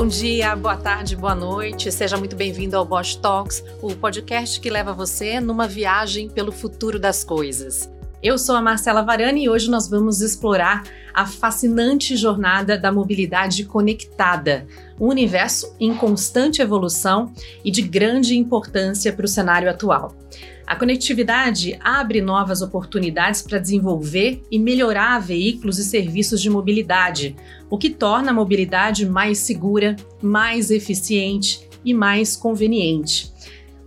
Bom dia, boa tarde, boa noite. Seja muito bem-vindo ao Bosch Talks, o podcast que leva você numa viagem pelo futuro das coisas. Eu sou a Marcela Varani e hoje nós vamos explorar a fascinante jornada da mobilidade conectada, um universo em constante evolução e de grande importância para o cenário atual. A conectividade abre novas oportunidades para desenvolver e melhorar veículos e serviços de mobilidade, o que torna a mobilidade mais segura, mais eficiente e mais conveniente.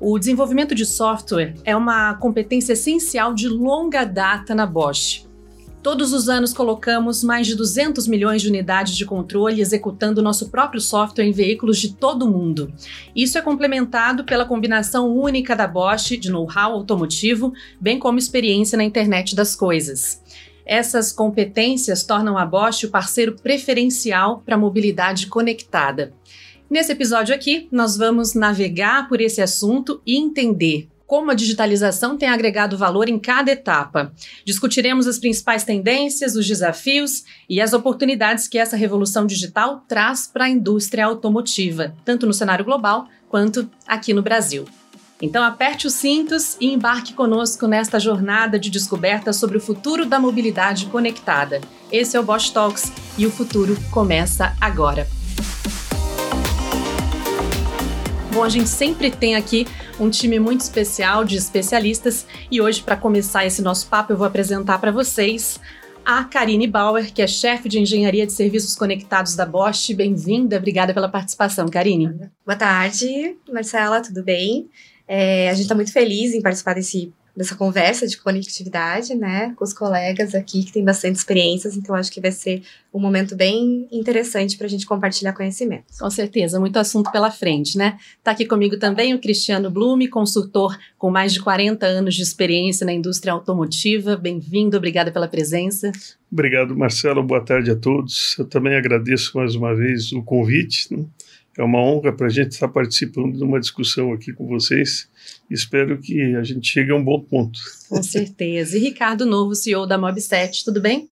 O desenvolvimento de software é uma competência essencial de longa data na Bosch. Todos os anos colocamos mais de 200 milhões de unidades de controle executando nosso próprio software em veículos de todo o mundo. Isso é complementado pela combinação única da Bosch de know-how automotivo, bem como experiência na internet das coisas. Essas competências tornam a Bosch o parceiro preferencial para a mobilidade conectada. Nesse episódio aqui, nós vamos navegar por esse assunto e entender como a digitalização tem agregado valor em cada etapa. Discutiremos as principais tendências, os desafios e as oportunidades que essa revolução digital traz para a indústria automotiva, tanto no cenário global quanto aqui no Brasil. Então aperte os cintos e embarque conosco nesta jornada de descoberta sobre o futuro da mobilidade conectada. Esse é o Bosch Talks e o futuro começa agora. Bom, a gente sempre tem aqui um time muito especial de especialistas e hoje, para começar esse nosso papo, eu vou apresentar para vocês a Karine Bauer, que é chefe de engenharia de serviços conectados da Bosch. Bem-vinda, obrigada pela participação, Karine. Boa tarde, Marcela, tudo bem? É, a gente está muito feliz em participar desse dessa conversa de conectividade, né, com os colegas aqui que têm bastante experiências, então acho que vai ser um momento bem interessante para a gente compartilhar conhecimentos. Com certeza, muito assunto pela frente, né? Está aqui comigo também o Cristiano Blume, consultor com mais de 40 anos de experiência na indústria automotiva. Bem-vindo, obrigada pela presença. Obrigado, Marcelo. Boa tarde a todos. Eu também agradeço mais uma vez o convite. Né? É uma honra para a gente estar participando de uma discussão aqui com vocês. Espero que a gente chegue a um bom ponto. Com certeza. E Ricardo Novo, CEO da Mob7, tudo bem?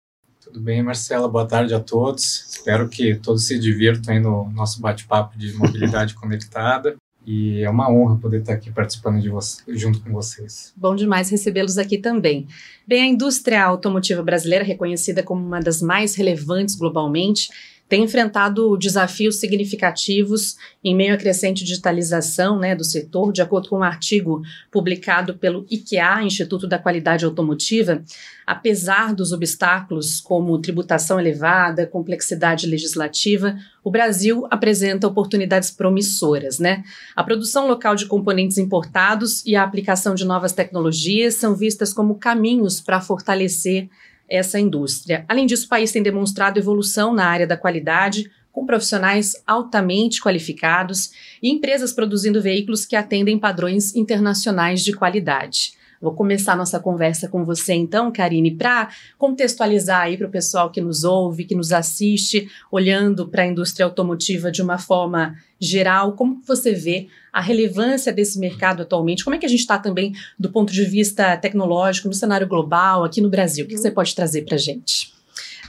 Tudo bem, Marcela. Boa tarde a todos. Espero que todos se divirtam aí no nosso bate-papo de mobilidade conectada. E é uma honra poder estar aqui participando de você, junto com vocês. Bom demais recebê-los aqui também. Bem, a indústria automotiva brasileira, reconhecida como uma das mais relevantes globalmente, tem enfrentado desafios significativos em meio à crescente digitalização né, do setor, de acordo com um artigo publicado pelo IKEA, Instituto da Qualidade Automotiva, apesar dos obstáculos como tributação elevada, complexidade legislativa, o Brasil apresenta oportunidades promissoras. Né? A produção local de componentes importados e a aplicação de novas tecnologias são vistas como caminhos para fortalecer essa indústria. Além disso, o país tem demonstrado evolução na área da qualidade, com profissionais altamente qualificados e empresas produzindo veículos que atendem padrões internacionais de qualidade. Vou começar nossa conversa com você então, Karine, para contextualizar aí para o pessoal que nos ouve, que nos assiste, olhando para a indústria automotiva de uma forma geral, como você vê a relevância desse mercado atualmente? Como é que a gente está também do ponto de vista tecnológico, no cenário global, aqui no Brasil? O que você pode trazer para a gente?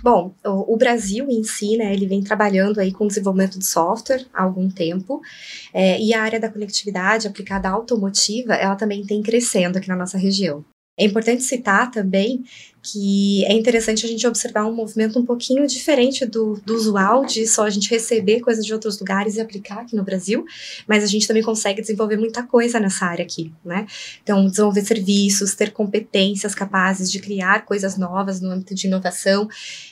Bom, o, o, Brasil em si, né, ele vem trabalhando aí com desenvolvimento de software há algum tempo, é, e a área da conectividade aplicada à automotiva, ela também tem crescendo aqui na nossa região. É importante citar também que é interessante a gente observar um movimento um pouquinho diferente do, do usual de só a gente receber coisas de outros lugares e aplicar aqui no Brasil, mas a gente também consegue desenvolver muita coisa nessa área aqui, né? Então, desenvolver serviços, ter competências capazes de criar coisas novas no âmbito de inovação,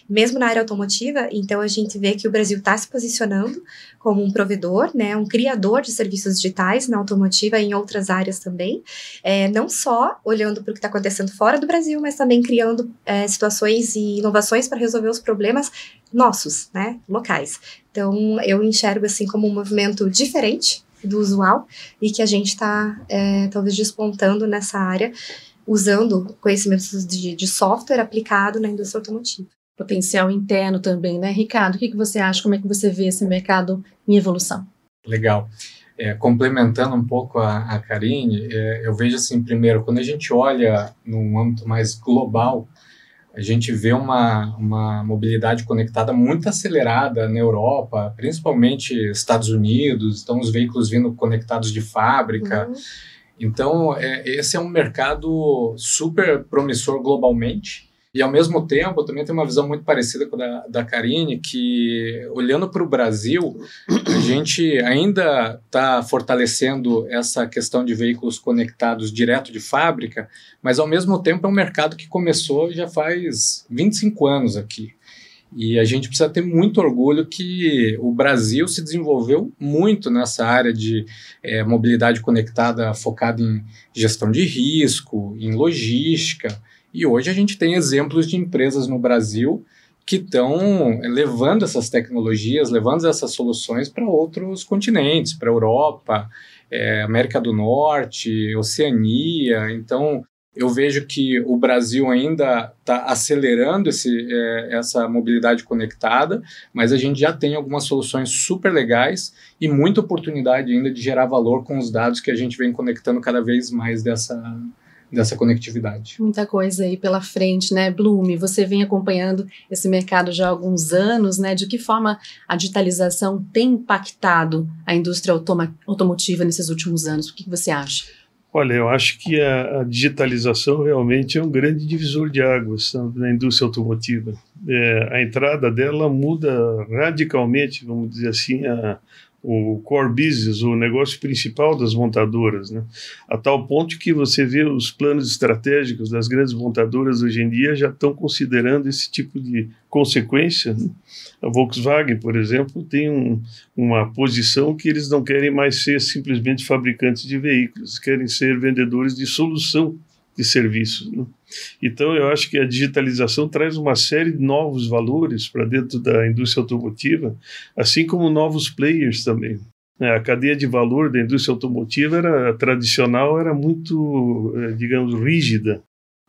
mesmo na área automotiva, então a gente vê que o Brasil está se posicionando como um provedor, né, um criador de serviços digitais na automotiva e em outras áreas também, é, não só olhando para o que está acontecendo fora do Brasil, mas também criando é, situações e inovações para resolver os problemas nossos, né, locais. Então, eu enxergo assim como um movimento diferente do usual e que a gente está é, talvez despontando nessa área, usando conhecimentos de, de software aplicado na indústria automotiva potencial interno também, né? Ricardo, o que, que você acha? Como é que você vê esse mercado em evolução? Legal. É, complementando um pouco a, a Karine, é, eu vejo assim, primeiro, quando a gente olha num âmbito mais global, A gente vê uma, uma mobilidade conectada muito acelerada na Europa, principalmente Estados Unidos, então os veículos vindo conectados de fábrica. Uhum. Então, é, esse é um mercado super promissor globalmente. E, ao mesmo tempo, eu também tenho uma visão muito parecida com a da, da Karine, que, olhando para o Brasil, a gente ainda está fortalecendo essa questão de veículos conectados direto de fábrica, mas, ao mesmo tempo, é um mercado que começou já faz 25 anos aqui. E a gente precisa ter muito orgulho que o Brasil se desenvolveu muito nessa área de é, mobilidade conectada focada em gestão de risco, em logística. E hoje a gente tem exemplos de empresas no Brasil que estão levando essas tecnologias, levando essas soluções para outros continentes, para a Europa, é, América do Norte, Oceania. Então, eu vejo que o Brasil ainda está acelerando esse, é, essa mobilidade conectada, mas a gente já tem algumas soluções super legais e muita oportunidade ainda de gerar valor com os dados que a gente vem conectando cada vez mais dessa, dessa conectividade. Muita coisa aí pela frente, né, Bloom? Você vem acompanhando esse mercado já há alguns anos, né? De que forma a digitalização tem impactado a indústria automotiva nesses últimos anos? O que você acha? Olha, eu acho que a, a, digitalização realmente é um grande divisor de águas na indústria automotiva. É, a entrada dela muda radicalmente, vamos dizer assim, a, o core business, o negócio principal das montadoras, né? a tal ponto que você vê os planos estratégicos das grandes montadoras hoje em dia já estão considerando esse tipo de consequência. Né? A Volkswagen, por exemplo, tem um, uma posição que eles não querem mais ser simplesmente fabricantes de veículos, querem ser vendedores de solução de serviços. Né? Então, eu acho que a digitalização traz uma série de novos valores para dentro da indústria automotiva, assim como novos players também. É, a cadeia de valor da indústria automotiva era tradicional, era muito, é, digamos, rígida.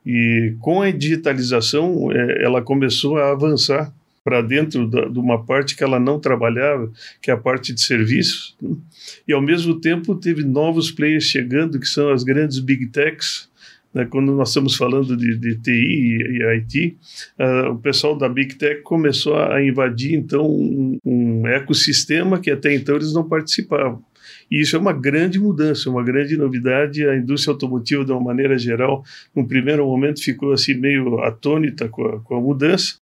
E com a digitalização, é, ela começou a avançar para dentro da, de uma parte que ela não trabalhava, que é a parte de serviços. Né? E ao mesmo tempo teve novos players chegando, que são as grandes big techs, né, quando nós estamos falando de, de TI e, e IT, uh, o pessoal da Big Tech começou a invadir, então, um, um ecossistema que até então eles não participavam. E isso é uma grande mudança, uma grande novidade. A indústria automotiva, de uma maneira geral, no primeiro momento ficou assim meio atônita com a, com a mudança.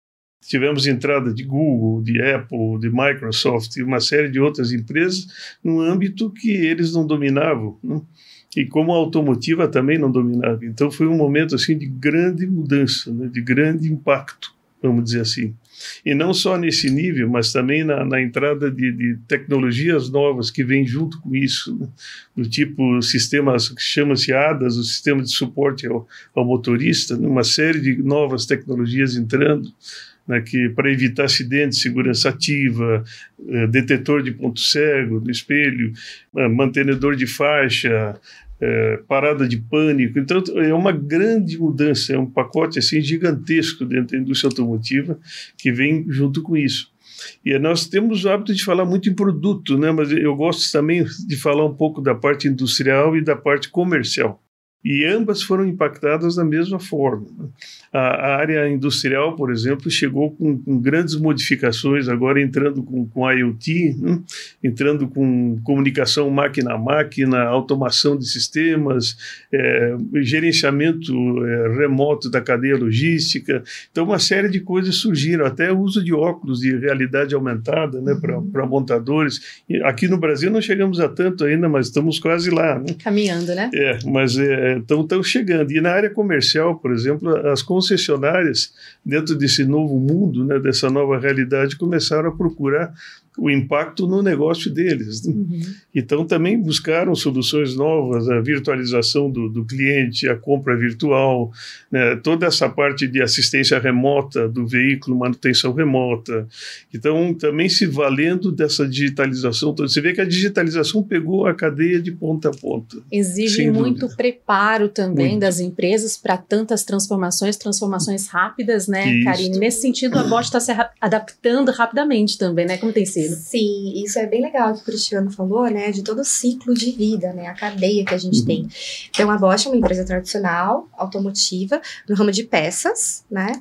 Tivemos entrada de Google, de Apple, de Microsoft e uma série de outras empresas num âmbito que eles não dominavam. Né? E como a automotiva também não dominava. Então foi um momento assim de grande mudança, né, de grande impacto, vamos dizer assim. E não só nesse nível, mas também na, na entrada de, de, tecnologias novas que vêm junto com isso, né? do tipo sistemas que chama-se ADAS, o sistema de suporte ao, ao motorista, né? uma série de novas tecnologias entrando. Né, que para evitar acidentes, segurança ativa, eh, detetor de ponto cego no espelho, eh, mantenedor de faixa, é, parada de pânico. Então, é uma grande mudança, é um pacote assim gigantesco dentro da indústria automotiva que vem junto com isso. E nós temos o hábito de falar muito em produto, né? mas eu gosto também de falar um pouco da parte industrial e da parte comercial e ambas foram impactadas da mesma forma. A, área industrial, por exemplo, chegou com, com, grandes modificações, agora entrando com, com IoT, né? entrando com comunicação máquina a máquina, automação de sistemas, é, gerenciamento é, remoto da cadeia logística. Então, uma série de coisas surgiram, até o uso de óculos de realidade aumentada né, para uhum. montadores. Aqui no Brasil não chegamos a tanto ainda, mas estamos quase lá. Né? Caminhando, né? É, mas é, estão chegando. E na área comercial, por exemplo, as concessionárias, dentro desse novo mundo, né, dessa nova realidade, começaram a procurar o impacto no negócio deles. Né? Uhum. Então, também buscaram soluções novas, a virtualização do, do cliente, a compra virtual, né? toda essa parte de assistência remota do veículo, manutenção remota. Então, também se valendo dessa digitalização. Você vê que a digitalização pegou a cadeia de ponta a ponta. Exige muito dúvida. preparo também muito. das empresas para tantas transformações, transformações rápidas, né. Karine? Nesse sentido, a Bosch está se adaptando rapidamente também, né? Como tem sido? Sim, isso é bem legal que o Cristiano falou, né, de todo o ciclo de vida, né, a cadeia que a gente uhum. tem. Então, a Bosch é uma empresa tradicional, automotiva, no ramo de peças, né,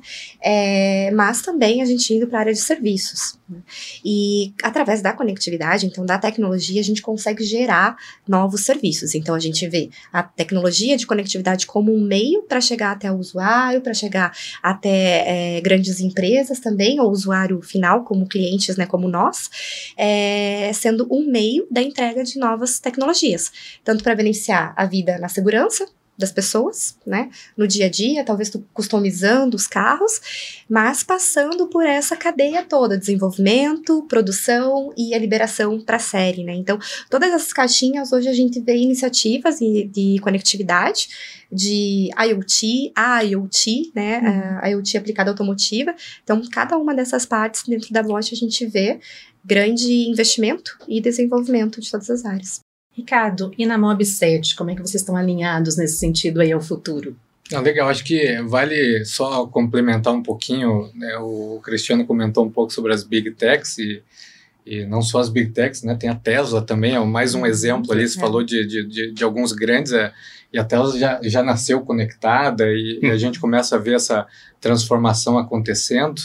é, mas também a gente indo para a área de serviços. Né? E através da conectividade, então da tecnologia, a gente consegue gerar novos serviços. Então, a gente vê a tecnologia de conectividade como um meio para chegar até o usuário, para chegar até é, grandes empresas também, ou usuário final, como clientes, né, como nós, é, sendo um meio da entrega de novas tecnologias, tanto para beneficiar a vida na segurança, das pessoas, né? No dia a dia, talvez customizando os carros, mas passando por essa cadeia toda, desenvolvimento, produção e a liberação para a série, né? Então, todas essas caixinhas, hoje a gente vê iniciativas de, de conectividade, de IoT, a IoT, né? Uhum. A IoT aplicada automotiva. Então, cada uma dessas partes dentro da Bosch a gente vê grande investimento e desenvolvimento de todas as áreas. Ricardo, e na Mob 7, como é que vocês estão alinhados nesse sentido aí ao futuro? Não, legal, acho que vale só complementar um pouquinho, né, o Cristiano comentou um pouco sobre as Big Techs e, e não só as Big Techs, né, tem a Tesla também, é mais um uhum. exemplo ali, você é. falou de, de, de, de, alguns grandes, é, e a Tesla já, já nasceu conectada e, e, a gente começa a ver essa transformação acontecendo,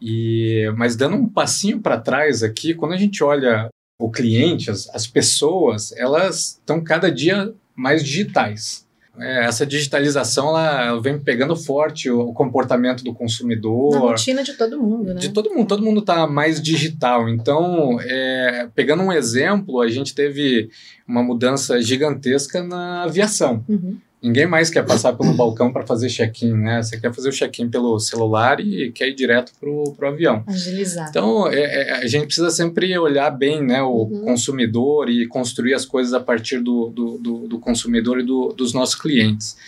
e, mas dando um passinho para trás aqui, quando a gente olha o cliente, as, as pessoas, elas estão cada dia mais digitais. É, essa digitalização ela, ela, vem pegando forte o, o, comportamento do consumidor. Na rotina de todo mundo, né? De todo mundo, todo mundo está mais digital. Então, é, pegando um exemplo, a gente teve uma mudança gigantesca na aviação. Uhum. Ninguém mais quer passar pelo balcão para fazer check-in, né? Você quer fazer o check-in pelo celular e quer ir direto pro, pro avião. Agilizar. Então, é, é, a gente precisa sempre olhar bem né, o uhum. consumidor e construir as coisas a partir do, do, do, do consumidor e do, dos nossos clientes.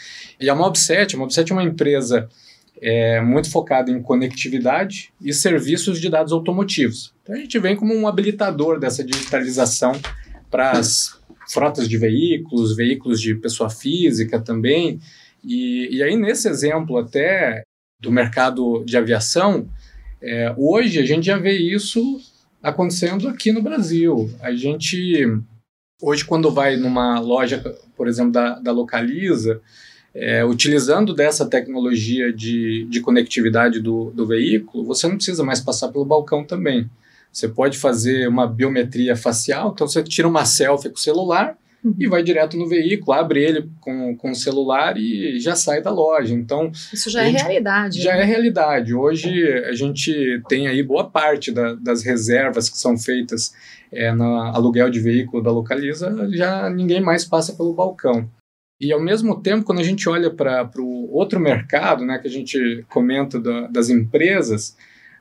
E a Mobset, a Mobset é uma empresa é, muito focada em conectividade e serviços de dados automotivos. Então, a gente vem como um habilitador dessa digitalização para as frotas de veículos, veículos de pessoa física também. E, e aí, nesse exemplo até do mercado de aviação, é, hoje a gente já vê isso acontecendo aqui no Brasil. A gente, hoje, quando vai numa loja, por exemplo, da, da Localiza, é, utilizando dessa tecnologia de, de conectividade do, do veículo, você não precisa mais passar pelo balcão também. Você pode fazer uma biometria facial, então você tira uma selfie com o celular uhum. e vai direto no veículo, abre ele com, com o celular e já sai da loja. Então isso já é realidade. Já né? é realidade. Hoje a gente tem aí boa parte da, das reservas que são feitas é, no aluguel de veículo da Localiza, já ninguém mais passa pelo balcão. E ao mesmo tempo, quando a gente olha para o outro mercado, né, que a gente comenta da, das empresas,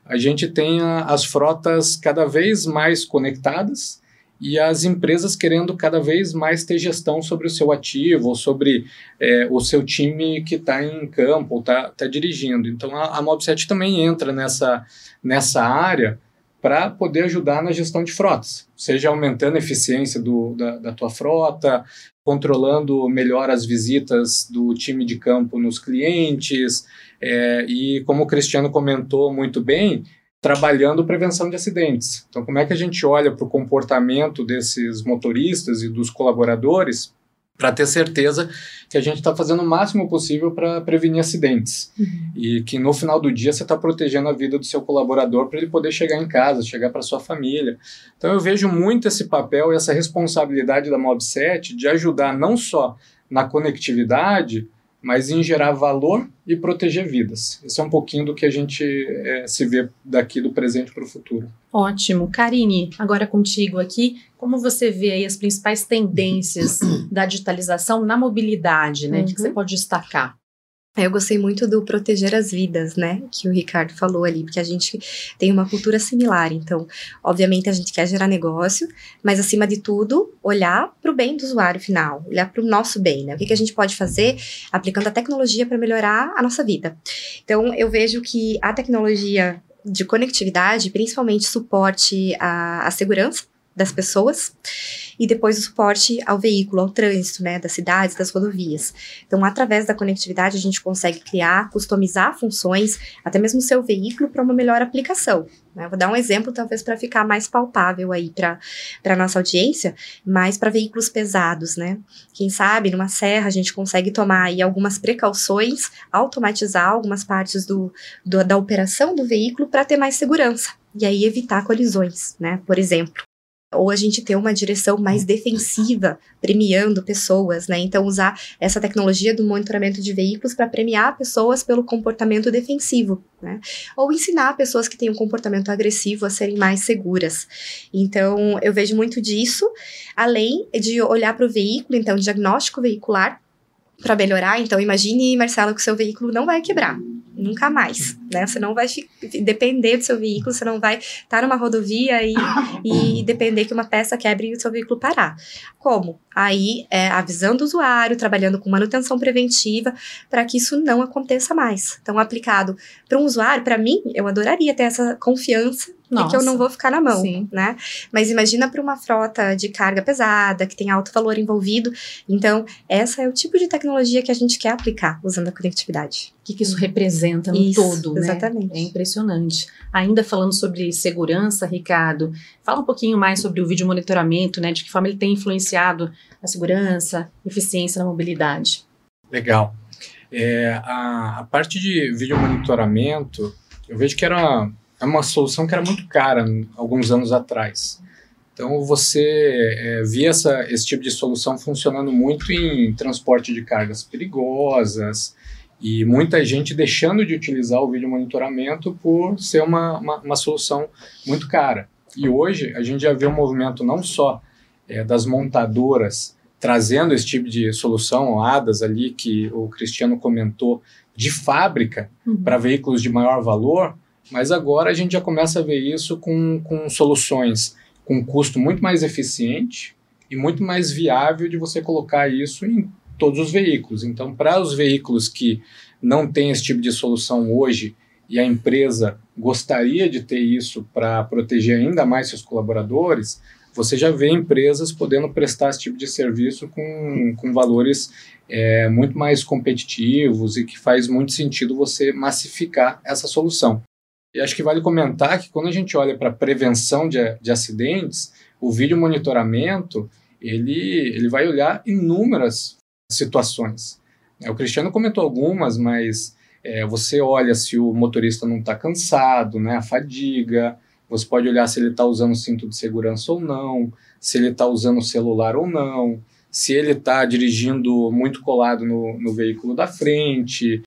a gente tem as frotas cada vez mais conectadas e as empresas querendo cada vez mais ter gestão sobre o seu ativo ou sobre é, o seu time que está em campo ou está tá dirigindo. Então a, a Mobset também entra nessa, nessa área para poder ajudar na gestão de frotas, seja aumentando a eficiência do, da, da tua frota, controlando melhor as visitas do time de campo nos clientes, é, e como o Cristiano comentou muito bem, trabalhando prevenção de acidentes. Então, como é que a gente olha para o comportamento desses motoristas e dos colaboradores para ter certeza que a gente está fazendo o máximo possível para prevenir acidentes uhum. e que no final do dia você está protegendo a vida do seu colaborador para ele poder chegar em casa, chegar para sua família. Então eu vejo muito esse papel e essa responsabilidade da Mobset de ajudar não só na conectividade, mas em gerar valor e proteger vidas. Esse é um pouquinho do que a gente é, se vê daqui do presente para o futuro. Ótimo. Karine, agora contigo aqui, como você vê aí as principais tendências da digitalização na mobilidade, né? Uhum. O que você uhum. pode destacar? Eu gostei muito do proteger as vidas, né, que o Ricardo falou ali, porque a gente tem uma cultura similar. Então, obviamente, a gente quer gerar negócio, mas acima de tudo, olhar para o bem do usuário final, olhar para o nosso bem, né? O que, que a gente pode fazer aplicando a tecnologia para melhorar a nossa vida. Então, eu vejo que a tecnologia de conectividade, principalmente suporte à, à segurança, das pessoas e depois o suporte ao veículo, ao trânsito, né, das cidades, das rodovias. Então, através da conectividade, a gente consegue criar, customizar funções, até mesmo o seu veículo para uma melhor aplicação. Né? Vou dar um exemplo, talvez, para ficar mais palpável aí para a nossa audiência, mas para veículos pesados, né? Quem sabe, numa serra, a gente consegue tomar aí algumas precauções, automatizar algumas partes do, do da operação do veículo para ter mais segurança. E aí evitar colisões, né? Por exemplo ou a gente ter uma direção mais defensiva, premiando pessoas, né? Então, usar essa tecnologia do monitoramento de veículos para premiar pessoas pelo comportamento defensivo, né? Ou ensinar pessoas que têm um comportamento agressivo a serem mais seguras. Então, eu vejo muito disso, além de olhar para o veículo, então, diagnóstico veicular, para melhorar. Então, imagine, Marcelo, que o seu veículo não vai quebrar nunca mais, né? Você não vai depender do seu veículo, você não vai estar tá numa rodovia e, e depender que uma peça quebre e o seu veículo parar. Como? Aí, é, avisando o usuário, trabalhando com manutenção preventiva, para que isso não aconteça mais. Então, aplicado para um usuário, para mim, eu adoraria ter essa confiança Nossa. de que eu não vou ficar na mão, Sim. né? Mas imagina para uma frota de carga pesada, que tem alto valor envolvido. Então, essa é o tipo de tecnologia que a gente quer aplicar usando a conectividade. O que, que isso representa no isso, todo, né? Exatamente. É impressionante. Ainda falando sobre segurança, Ricardo, fala um pouquinho mais sobre o vídeo monitoramento, né? De que forma ele tem influenciado a segurança, eficiência na mobilidade. Legal. É, a, a, parte de vídeo monitoramento, eu vejo que era uma, uma solução que era muito cara alguns anos atrás. Então você é, via essa, esse tipo de solução funcionando muito em transporte de cargas perigosas e muita gente deixando de utilizar o vídeo monitoramento por ser uma, uma, uma solução muito cara. E hoje a gente já vê um movimento não só é, das montadoras trazendo esse tipo de solução, ADAS ali, que o Cristiano comentou, de fábrica uhum. para veículos de maior valor, mas agora a gente já começa a ver isso com, com soluções com custo muito mais eficiente e muito mais viável de você colocar isso em todos os veículos. Então, para os veículos que não têm esse tipo de solução hoje e a empresa gostaria de ter isso para proteger ainda mais seus colaboradores, você já vê empresas podendo prestar esse tipo de serviço com, com valores é, muito mais competitivos e que faz muito sentido você massificar essa solução. E acho que vale comentar que quando a gente olha para prevenção de, de acidentes, o vídeo monitoramento ele, ele vai olhar inúmeras situações. É, o Cristiano comentou algumas, mas é, você olha se o motorista não está cansado, né, a fadiga, você pode olhar se ele está usando cinto de segurança ou não, se ele está usando o celular ou não, se ele está dirigindo muito colado no, no veículo da frente,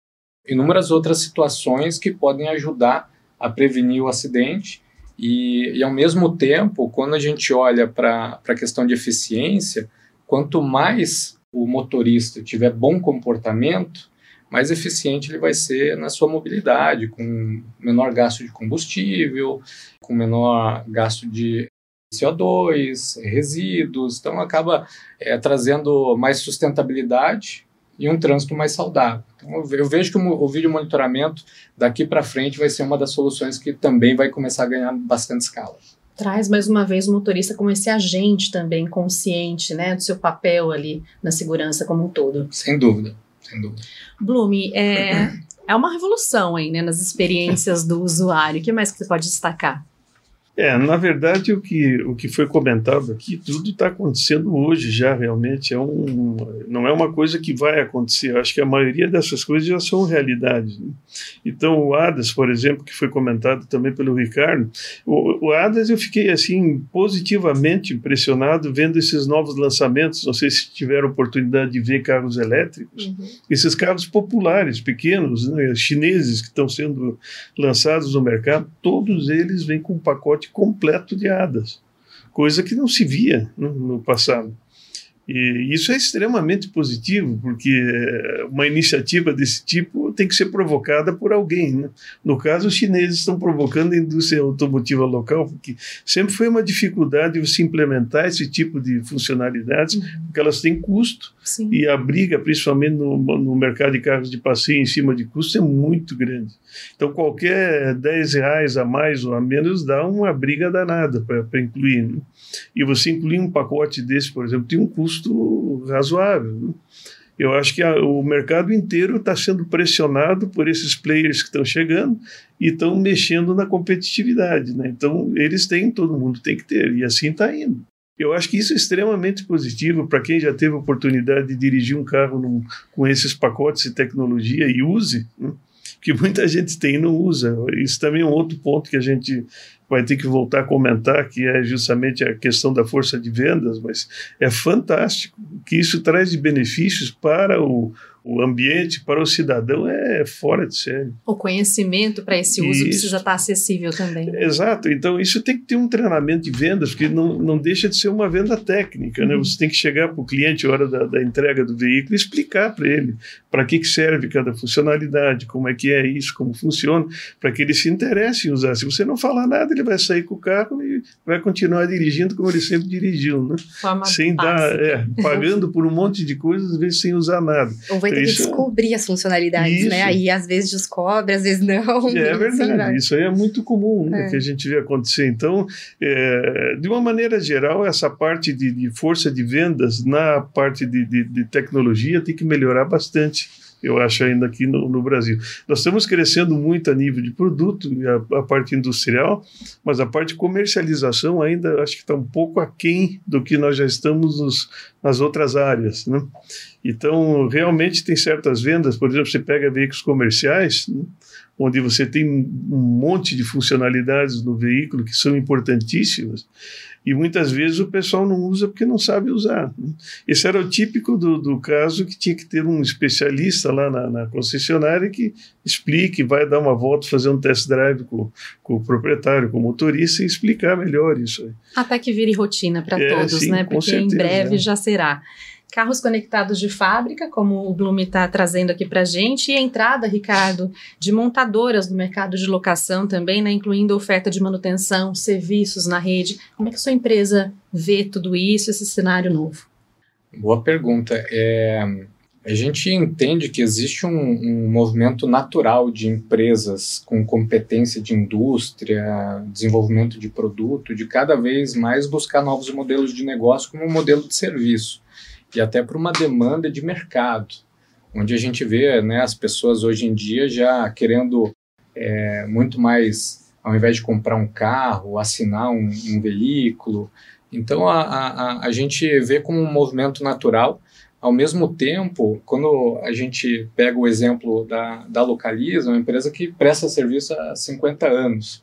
inúmeras outras situações que podem ajudar a prevenir o acidente. E, e ao mesmo tempo, quando a gente olha para a questão de eficiência, quanto mais o motorista tiver bom comportamento, mais eficiente ele vai ser na sua mobilidade, com menor gasto de combustível, com menor gasto de CO2, resíduos, então acaba é, trazendo mais sustentabilidade e um trânsito mais saudável. Então eu vejo que o vídeo monitoramento daqui para frente vai ser uma das soluções que também vai começar a ganhar bastante escala. Traz mais uma vez o motorista como esse agente também consciente, né, do seu papel ali na segurança como um todo. Sem dúvida sem dúvida. Blume, é, é uma revolução aí, né, nas experiências do usuário. O que mais que você pode destacar? É, na verdade, o que, o que foi comentado aqui, tudo está acontecendo hoje já, realmente. É um, não é uma coisa que vai acontecer. Acho que a maioria dessas coisas já são realidade. Né? Então, o ADAS, por exemplo, que foi comentado também pelo Ricardo, o, o ADAS eu fiquei, assim, positivamente impressionado vendo esses novos lançamentos. Não sei se tiveram oportunidade de ver carros elétricos. Uhum. Esses carros populares, pequenos, né, chineses que estão sendo lançados no mercado, todos eles vêm com um pacote pacote completo de hadas, coisa que não se via no, no passado. E isso é extremamente positivo, porque eh, uma iniciativa desse tipo tem que ser provocada por alguém. Né? No caso, os chineses estão provocando a indústria automotiva local, porque sempre foi uma dificuldade você implementar esse tipo de funcionalidades, uhum. porque elas têm custo Sim. E a briga, principalmente no, no mercado de carros de passeio em cima de custo, é muito grande. Então, qualquer 10 reais a mais ou a menos dá uma briga danada para incluir. Né? E você incluir um pacote desse, por exemplo, tem um custo razoável. Né? Eu acho que a, o mercado inteiro está sendo pressionado por esses players que estão chegando e estão mexendo na competitividade. Né? Então, eles têm, todo mundo tem que ter, e assim está indo. Eu acho que isso é extremamente positivo para quem já teve a oportunidade de dirigir um carro num, com esses pacotes de tecnologia e use, né? que muita gente tem e não usa. Isso também é um outro ponto que a gente vai ter que voltar a comentar, que é justamente a questão da força de vendas, mas é fantástico que isso traz de benefícios para o, o ambiente para o cidadão é fora de série. O conhecimento para esse uso isso. precisa estar acessível também. Exato. Então, isso tem que ter um treinamento de vendas, porque não, não deixa de ser uma venda técnica. Né? Uhum. Né? Você tem que chegar para o cliente, na hora da, da, entrega do veículo, e explicar para ele para que, que serve cada funcionalidade, como é que é isso, como funciona, para que ele se interesse em usar. Se você não falar nada, ele vai sair com o carro e vai continuar dirigindo como ele sempre dirigiu. Né? Forma sem dar, é, pagando por um monte de coisas, às vezes sem usar nada. Ou vai que descobrir as funcionalidades, né? isso. né? Aí às vezes descobre, às vezes não. É verdade, isso aí é muito comum né, é. que a gente vê acontecer. Então, é, de uma maneira geral, essa parte de, de força de vendas na parte de, de, de tecnologia tem que melhorar bastante eu acho, ainda aqui no, no, Brasil. Nós estamos crescendo muito a nível de produto, a, a parte industrial, mas a parte de comercialização ainda acho que está um pouco aquém do que nós já estamos nos, nas outras áreas. Né? Então, realmente tem certas vendas, por exemplo, você pega veículos comerciais, né? onde você tem um monte de funcionalidades no veículo que são importantíssimas, e muitas vezes o pessoal não usa porque não sabe usar. Né? Esse era o típico do, do caso que tinha que ter um especialista lá na, na, concessionária que explique, vai dar uma volta, fazer um test drive com, com o proprietário, com o motorista e explicar melhor isso aí. Até que vire rotina para é, todos, sim, né? Porque certeza, em breve é. já será carros conectados de fábrica, como o Bloom está trazendo aqui para a gente, e a entrada, Ricardo, de montadoras no mercado de locação também, né, incluindo oferta de manutenção, serviços na rede. Como é que a sua empresa vê tudo isso, esse cenário novo? Boa pergunta. É, a gente entende que existe um, um, movimento natural de empresas com competência de indústria, desenvolvimento de produto, de cada vez mais buscar novos modelos de negócio como um modelo de serviço e até por uma demanda de mercado, onde a gente vê né, as pessoas hoje em dia já querendo é, muito mais, ao invés de comprar um carro, assinar um, um veículo. Então a, a, a gente vê como um movimento natural. Ao mesmo tempo, quando a gente pega o exemplo da, da Localiza, uma empresa que presta serviço há 50 anos,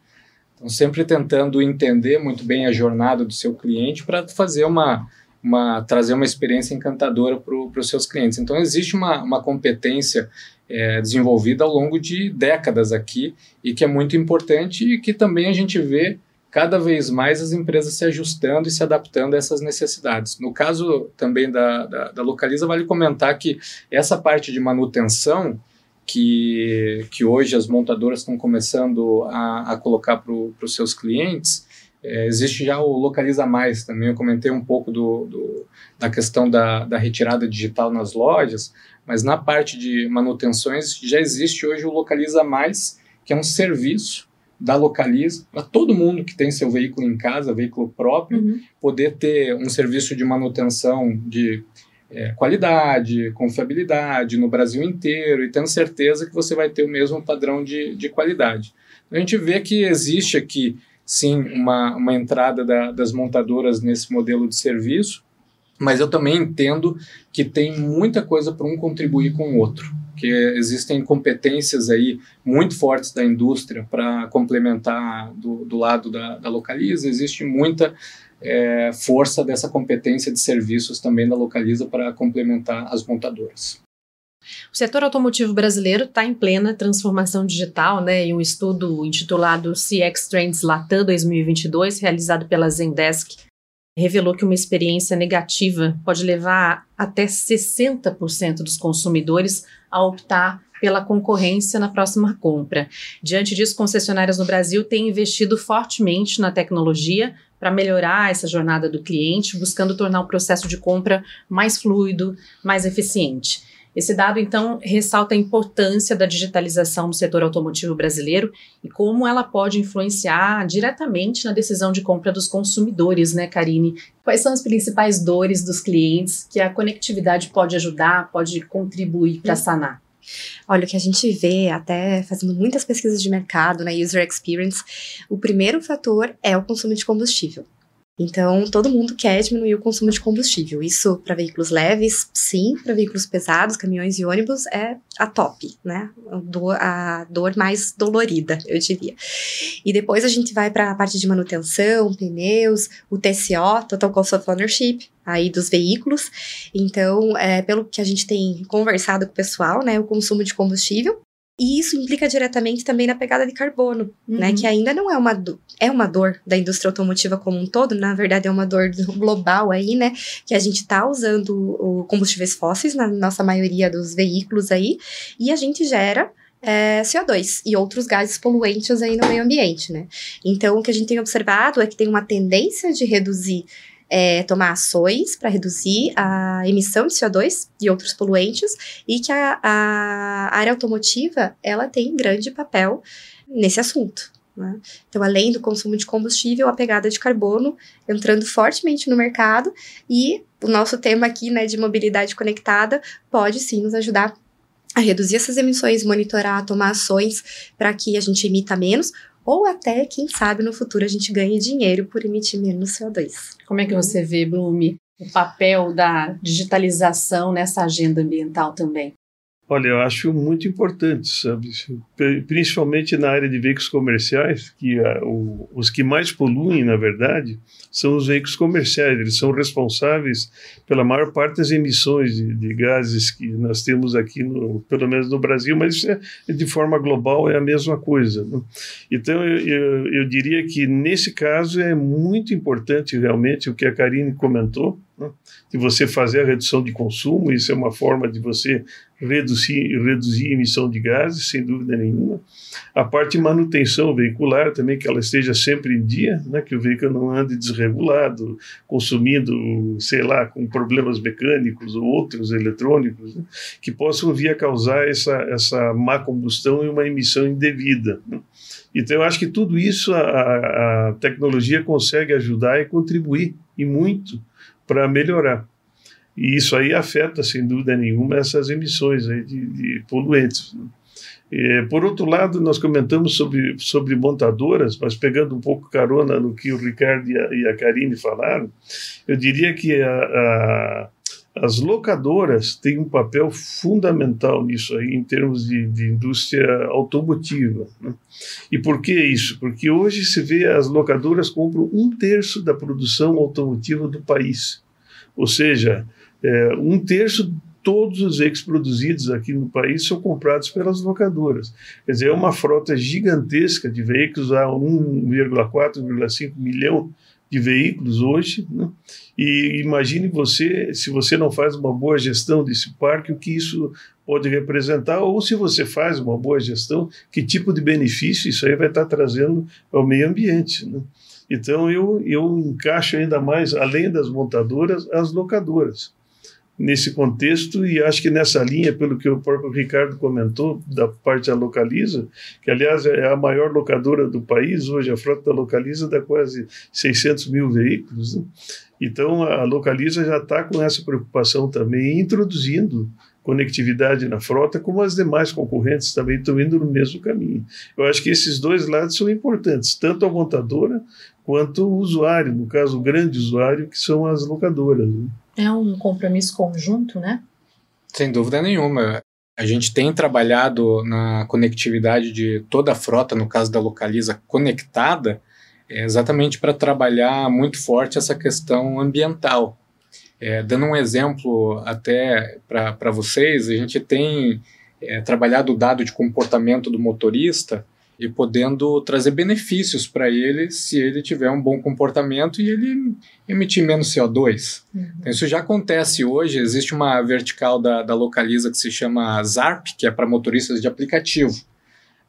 então sempre tentando entender muito bem a jornada do seu cliente para fazer uma, uma, trazer uma experiência encantadora para os seus clientes. Então, existe uma, uma competência é, desenvolvida ao longo de décadas aqui e que é muito importante e que também a gente vê cada vez mais as empresas se ajustando e se adaptando a essas necessidades. No caso também da, da, da Localiza, vale comentar que essa parte de manutenção que, que hoje as montadoras estão começando a, a colocar para os seus clientes, é, existe já o Localiza Mais também, eu comentei um pouco do, do, da questão da, da retirada digital nas lojas, mas na parte de manutenções já existe hoje o Localiza Mais, que é um serviço da Localiza para todo mundo que tem seu veículo em casa, veículo próprio, uhum. poder ter um serviço de manutenção de é, qualidade, confiabilidade no Brasil inteiro e tendo certeza que você vai ter o mesmo padrão de, de qualidade. A gente vê que existe aqui sim uma, uma entrada da, das montadoras nesse modelo de serviço, mas eu também entendo que tem muita coisa para um contribuir com o outro, que existem competências aí muito fortes da indústria para complementar do, do lado da, da Localiza, existe muita é, força dessa competência de serviços também da Localiza para complementar as montadoras. O setor automotivo brasileiro está em plena transformação digital, né? E um estudo intitulado CX Trends Latam 2022, realizado pela Zendesk, revelou que uma experiência negativa pode levar até 60% dos consumidores a optar pela concorrência na próxima compra. Diante disso, concessionárias no Brasil têm investido fortemente na tecnologia para melhorar essa jornada do cliente, buscando tornar o processo de compra mais fluido, mais eficiente. Esse dado, então, ressalta a importância da digitalização no setor automotivo brasileiro e como ela pode influenciar diretamente na decisão de compra dos consumidores, né, Karine? Quais são as principais dores dos clientes que a conectividade pode ajudar, pode contribuir para sanar? Olha, o que a gente vê, até fazendo muitas pesquisas de mercado na User Experience, o primeiro fator é o consumo de combustível. Então, todo mundo quer diminuir o consumo de combustível. Isso para veículos leves, sim, para veículos pesados, caminhões e ônibus, é a top, né? A dor, mais dolorida, eu diria. E depois a gente vai para a parte de manutenção, pneus, o TCO, Total Cost of Ownership, aí dos veículos. Então, é, pelo que a gente tem conversado com o pessoal, né, o consumo de combustível e isso implica diretamente também na pegada de carbono, né, uhum. né? Que ainda não é uma, do, é uma dor da indústria automotiva como um todo, na verdade é uma dor global aí, né? Que a gente está usando combustíveis fósseis na nossa maioria dos veículos aí, e a gente gera é, CO2 e outros gases poluentes aí no meio ambiente, né? Então, o que a gente tem observado é que tem uma tendência de reduzir é, tomar ações para reduzir a emissão de CO2 e outros poluentes e que a, a área automotiva ela tem grande papel nesse assunto. Né? Então, além do consumo de combustível, a pegada de carbono entrando fortemente no mercado e o nosso tema aqui né, de mobilidade conectada pode sim nos ajudar a reduzir essas emissões, monitorar, tomar ações para que a gente emita menos ou até, quem sabe, no futuro a gente ganhe dinheiro por emitir menos CO2. Como é que você vê, Blume, o papel da digitalização nessa agenda ambiental também? Olha, eu acho muito importante, sabe? Principalmente na área de veículos comerciais, que uh, o, os que mais poluem, na verdade, são os veículos comerciais. Eles são responsáveis pela maior parte das emissões de, de gases que nós temos aqui, no, pelo menos no Brasil, mas isso é, de forma global é a mesma coisa. Né? Então, eu, eu, eu diria que nesse caso é muito importante realmente o que a Karine comentou, né? de você fazer a redução de consumo, isso é uma forma de você reduzir, reduzir a emissão de gases, sem dúvida nenhuma. A parte de manutenção veicular também, que ela esteja sempre em dia, né? que o veículo não ande desregulado, consumindo, sei lá, com problemas mecânicos ou outros eletrônicos, né? que possam vir a causar essa, essa má combustão e uma emissão indevida. Né? Então, eu acho que tudo isso a, a tecnologia consegue ajudar e contribuir, e muito, para melhorar. E isso aí afeta, sem dúvida nenhuma, essas emissões aí de, de poluentes. E, por outro lado, nós comentamos sobre, sobre montadoras, mas pegando um pouco carona no que o Ricardo e a, e a Karine falaram, eu diria que a, a, as locadoras têm um papel fundamental nisso aí, em termos de, de indústria automotiva. Né? E por que isso? Porque hoje se vê as locadoras compram um terço da produção automotiva do país. Ou seja, é, um terço todos os veículos produzidos aqui no país são comprados pelas locadoras. Quer dizer, é uma frota gigantesca de veículos, há 1,4, 1,5 milhão de veículos hoje. Né? E imagine você, se você não faz uma boa gestão desse parque, o que isso pode representar, ou se você faz uma boa gestão, que tipo de benefício isso aí vai estar trazendo ao meio ambiente. Né? Então eu, eu encaixo ainda mais, além das montadoras, as locadoras nesse contexto e acho que nessa linha, pelo que o próprio Ricardo comentou, da parte da Localiza, que aliás é a maior locadora do país, hoje a frota da Localiza dá quase 600 mil veículos. Né? Então a Localiza já está com essa preocupação também, introduzindo conectividade na frota, como as demais concorrentes também estão indo no mesmo caminho. Eu acho que esses dois lados são importantes, tanto a montadora quanto o usuário, no caso o grande usuário, que são as locadoras. Né? É um compromisso conjunto, né? Sem dúvida nenhuma. A gente tem trabalhado na conectividade de toda a frota, no caso da Localiza conectada, é exatamente para trabalhar muito forte essa questão ambiental. É, dando um exemplo até para vocês, a gente tem é, trabalhado o dado de comportamento do motorista e podendo trazer benefícios para ele se ele tiver um bom comportamento e ele emitir menos CO2. Uhum. Então, isso já acontece hoje. Existe uma vertical da, da Localiza que se chama ZARP, que é para motoristas de aplicativo.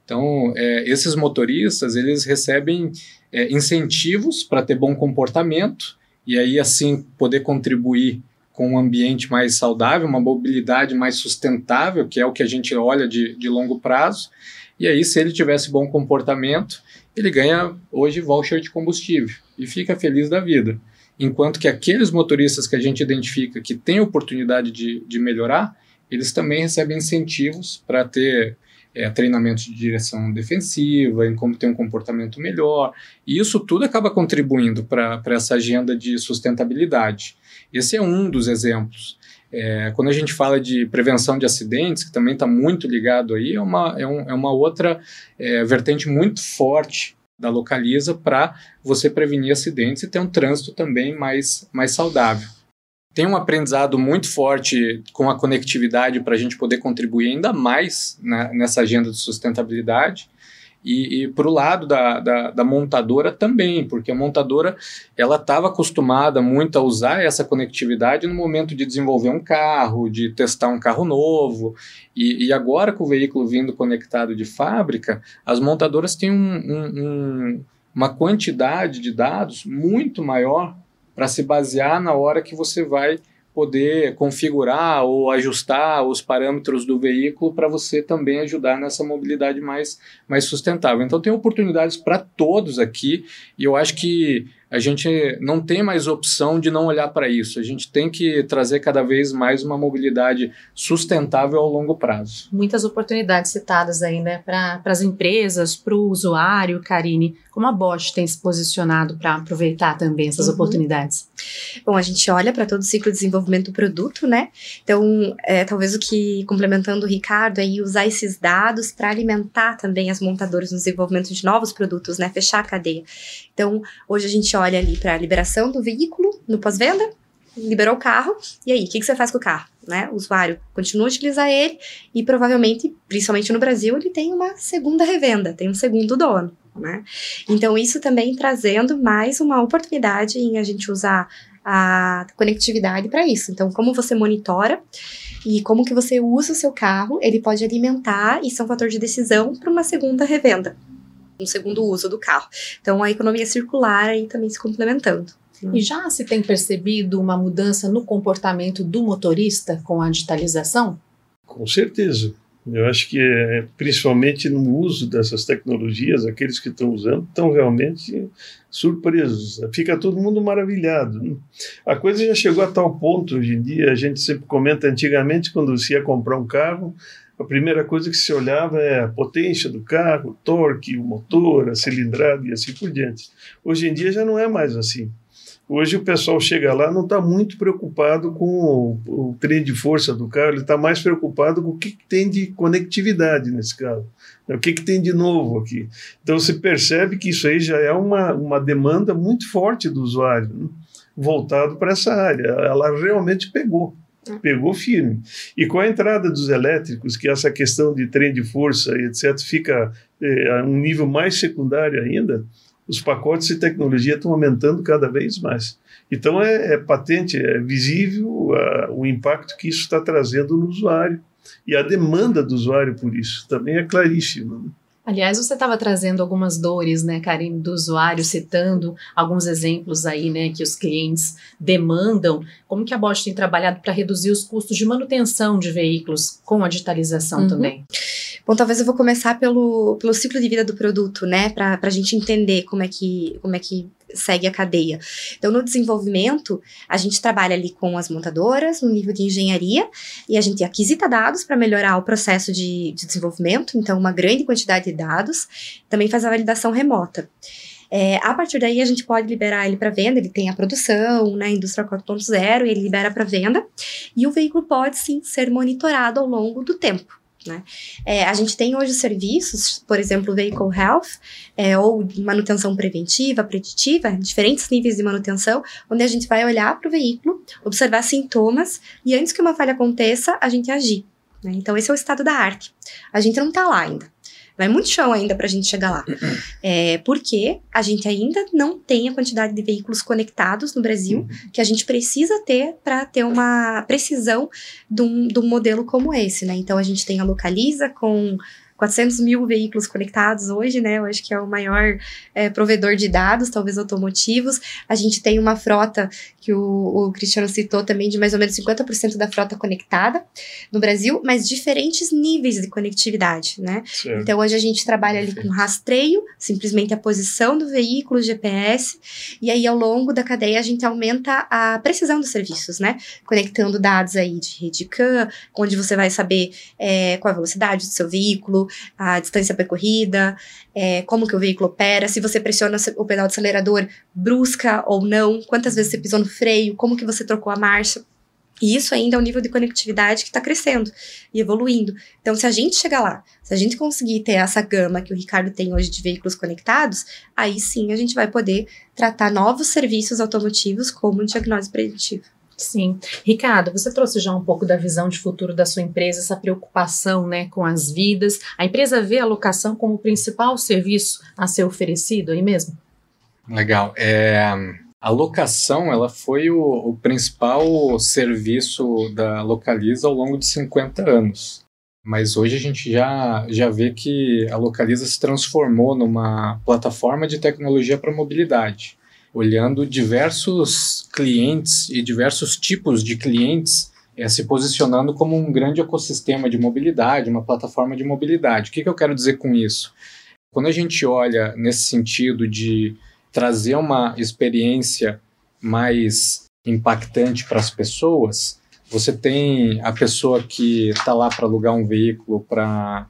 Então, é, esses motoristas, eles recebem é, incentivos para ter bom comportamento e aí, assim, poder contribuir com um ambiente mais saudável, uma mobilidade mais sustentável, que é o que a gente olha de, de longo prazo. E aí, se ele tivesse bom comportamento, ele ganha hoje voucher de combustível e fica feliz da vida. Enquanto que aqueles motoristas que a gente identifica que têm oportunidade de, de melhorar, eles também recebem incentivos para ter é, treinamento de direção defensiva, em como ter um comportamento melhor. E isso tudo acaba contribuindo para essa agenda de sustentabilidade. Esse é um dos exemplos. É, quando a gente fala de prevenção de acidentes, que também está muito ligado aí, é uma, é, um, é uma outra é, vertente muito forte da Localiza para você prevenir acidentes e ter um trânsito também mais, mais saudável. Tem um aprendizado muito forte com a conectividade para a gente poder contribuir ainda mais né, nessa agenda de sustentabilidade. E, e para o lado da, da, da, montadora também, porque a montadora ela estava acostumada muito a usar essa conectividade no momento de desenvolver um carro, de testar um carro novo. E, e agora com o veículo vindo conectado de fábrica, as montadoras têm um, um, um, uma quantidade de dados muito maior para se basear na hora que você vai poder configurar ou ajustar os parâmetros do veículo para você também ajudar nessa mobilidade mais, mais sustentável. Então, tem oportunidades para todos aqui e eu acho que a gente não tem mais opção de não olhar para isso. A gente tem que trazer cada vez mais uma mobilidade sustentável ao longo prazo. Muitas oportunidades citadas aí, né, para as empresas, para o usuário, Karine. Como a Bosch tem se posicionado para aproveitar também essas uhum. oportunidades? Bom, a gente olha para todo o ciclo de desenvolvimento do produto, né? Então, é, talvez o que, complementando o Ricardo, é usar esses dados para alimentar também as montadoras no desenvolvimento de novos produtos, né? Fechar a cadeia. Então, hoje a gente olha ali para a liberação do veículo no pós-venda, liberou o carro, e aí, o que, que, você faz com o carro? Né? O usuário continua a utilizar ele e provavelmente, principalmente no Brasil, ele tem uma segunda revenda, tem um segundo dono. Né? Então, isso também trazendo mais uma oportunidade em a gente usar a conectividade para isso. Então, como você monitora e como que você usa o seu carro, ele pode alimentar e ser um fator de decisão para uma segunda revenda um segundo uso do carro. Então, a economia circular aí também se complementando. E já se tem percebido uma mudança no comportamento do motorista com a digitalização? Com certeza. Eu acho que é, principalmente no uso dessas tecnologias, aqueles que estão usando estão realmente surpresos. Fica todo mundo maravilhado. Né? A coisa já chegou a tal ponto hoje em dia, a gente sempre comenta antigamente quando se ia comprar um carro, a primeira coisa que se olhava é a potência do carro, o torque, o motor, a cilindrada e assim por diante. Hoje em dia já não é mais assim. Hoje o pessoal chega lá não está muito preocupado com o, o trem de força do carro, ele está mais preocupado com o que, que, tem de conectividade nesse carro, né? o que, que tem de novo aqui. Então você percebe que isso aí já é uma, uma demanda muito forte do usuário, né? voltado para essa área. Ela realmente pegou pegou firme. E com a entrada dos elétricos, que essa questão de trem de força e etc. fica é, a um nível mais secundário ainda, os pacotes de tecnologia estão aumentando cada vez mais. Então é, é patente, é visível a, o impacto que isso está trazendo no usuário. E a demanda do usuário por isso também é claríssima. Né? Aliás, você estava trazendo algumas dores, né, Karine, do usuário, citando alguns exemplos aí, né, que os clientes demandam. Como que a Bosch tem trabalhado para reduzir os custos de manutenção de veículos com a digitalização uhum. também? Bom, talvez eu vou começar pelo, pelo ciclo de vida do produto, né, para a gente entender como é que como é que segue a cadeia. Então, no desenvolvimento, a gente trabalha ali com as montadoras, no nível de engenharia, e a gente aquisita dados para melhorar o processo de, de, desenvolvimento, então, uma grande quantidade de dados, também faz a validação remota. É, a partir daí, a gente pode liberar ele para venda, ele tem a produção, né, indústria 4.0, ele libera para venda, e o veículo pode sim ser monitorado ao longo do tempo. Né? É, a gente tem hoje serviços, por exemplo, Vehicle Health, é, ou manutenção preventiva, preditiva, diferentes níveis de manutenção, onde a gente vai olhar para o veículo, observar sintomas e antes que uma falha aconteça, a gente agir. Né? Então, esse é o estado da arte. A gente não está lá ainda. Vai muito chão ainda para a gente chegar lá. É, porque a gente ainda não tem a quantidade de veículos conectados no Brasil uhum. que a gente precisa ter para ter uma precisão de um, de um modelo como esse, né? Então a gente tem a Localiza com 400 mil veículos conectados hoje, né? Eu acho que é o maior é, provedor de dados, talvez automotivos. A gente tem uma frota que o, o Cristiano citou também de mais ou menos 50% da frota conectada no Brasil, mas diferentes níveis de conectividade, né? Certo. Então hoje a gente trabalha ali com rastreio, simplesmente a posição do veículo, GPS, e aí ao longo da cadeia a gente aumenta a precisão dos serviços, né? Conectando dados aí de rede CAN, onde você vai saber é, qual a velocidade do seu veículo, a distância percorrida, é, como que o veículo opera, se você pressiona o pedal do acelerador brusca ou não, quantas vezes você pisou no freio, como que você trocou a marcha. E isso ainda é um nível de conectividade que está crescendo e evoluindo. Então, se a gente chegar lá, se a gente conseguir ter essa gama que o Ricardo tem hoje de veículos conectados, aí sim a gente vai poder tratar novos serviços automotivos como diagnóstico preventivo. Sim. Ricardo, você trouxe já um pouco da visão de futuro da sua empresa, essa preocupação né, com as vidas. A empresa vê a locação como o principal serviço a ser oferecido aí mesmo? Legal. É, a locação ela foi o, o principal serviço da Localiza ao longo de 50 anos. Mas hoje a gente já, já vê que a Localiza se transformou numa plataforma de tecnologia para mobilidade olhando diversos clientes e diversos tipos de clientes é, se posicionando como um grande ecossistema de mobilidade, uma plataforma de mobilidade. O que, que eu quero dizer com isso? Quando a gente olha nesse sentido de trazer uma experiência mais impactante para as pessoas, você tem a pessoa que está lá para alugar um veículo para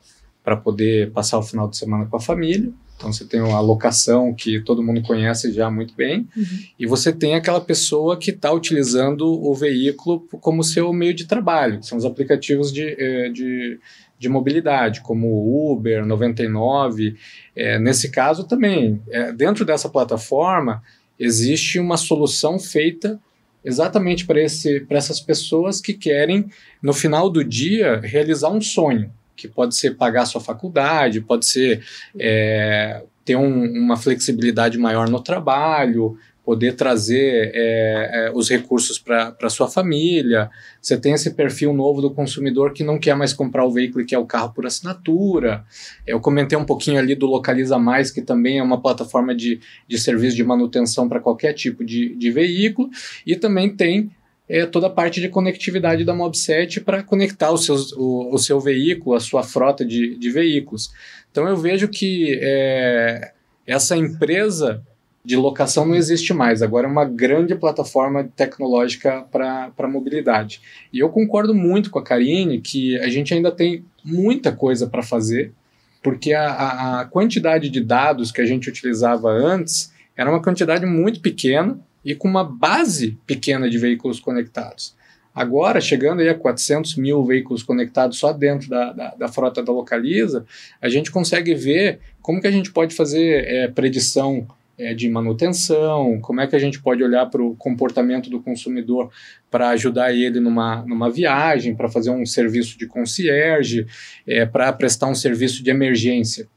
poder passar o final de semana com a família, então você tem a locação que todo mundo conhece já muito bem, uhum. e você tem aquela pessoa que está utilizando o veículo como seu meio de trabalho, que são os aplicativos de, eh, de, de mobilidade, como o Uber, 99. É, nesse caso também, é, dentro dessa plataforma, existe uma solução feita exatamente para essas pessoas que querem, no final do dia, realizar um sonho que pode ser pagar sua faculdade, pode ser é, ter um, uma flexibilidade maior no trabalho, poder trazer é, é, os recursos para sua família. Você tem esse perfil novo do consumidor que não quer mais comprar o veículo e quer o carro por assinatura. Eu comentei um pouquinho ali do Localiza Mais, que também é uma plataforma de, de serviço de manutenção para qualquer tipo de, de veículo. E também tem é toda a parte de conectividade da Mobset para conectar o, seus, o, o, seu veículo, a sua frota de, de veículos. Então eu vejo que é, essa empresa de locação não existe mais, agora é uma grande plataforma tecnológica para mobilidade. E eu concordo muito com a Karine que a gente ainda tem muita coisa para fazer, porque a, a quantidade de dados que a gente utilizava antes era uma quantidade muito pequena e com uma base pequena de veículos conectados. Agora, chegando aí a 400 mil veículos conectados só dentro da, da, da frota da Localiza, a gente consegue ver como que a gente pode fazer é, predição é, de manutenção, como é que a gente pode olhar para o comportamento do consumidor para ajudar ele numa, numa viagem, para fazer um serviço de concierge, é, para prestar um serviço de emergência.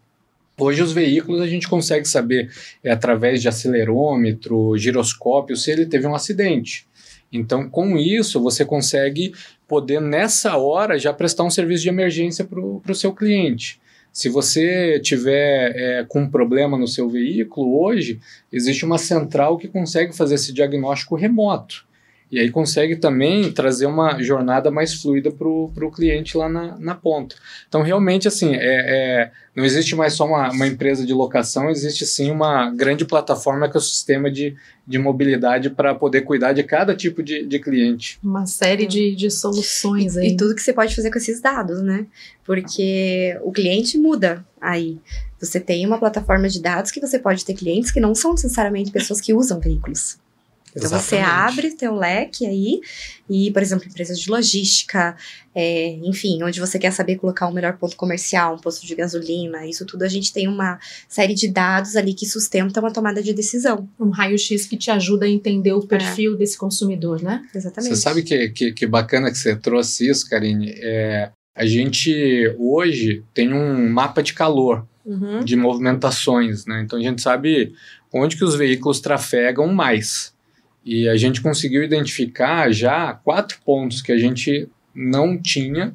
Hoje os veículos a gente consegue saber é, através de acelerômetro, giroscópio, se ele teve um acidente. Então, com isso, você consegue poder, nessa hora, já prestar um serviço de emergência para o seu cliente. Se você tiver é, com um problema no seu veículo, hoje existe uma central que consegue fazer esse diagnóstico remoto. E aí consegue também trazer uma jornada mais fluida para o cliente lá na, na ponta. Então, realmente, assim, é, é, não existe mais só uma, uma, empresa de locação, existe sim uma grande plataforma que é o sistema de, de mobilidade para poder cuidar de cada tipo de, de cliente. Uma série de, de soluções e, aí. E tudo que você pode fazer com esses dados, né? Porque o cliente muda aí. Você tem uma plataforma de dados que você pode ter clientes que não são necessariamente pessoas que usam veículos. Então Exatamente. você abre teu leque aí e, por exemplo, empresas de logística, é, enfim, onde você quer saber colocar um melhor ponto comercial, um posto de gasolina, isso tudo a gente tem uma série de dados ali que sustentam a tomada de decisão. Um raio-x que te ajuda a entender o perfil é. desse consumidor, né? Exatamente. Você sabe que, que, que bacana que você trouxe isso, Karine? É, a gente hoje tem um mapa de calor. Uhum. De movimentações, né? Então a gente sabe onde que os veículos trafegam mais. E a gente conseguiu identificar já quatro pontos que a gente não tinha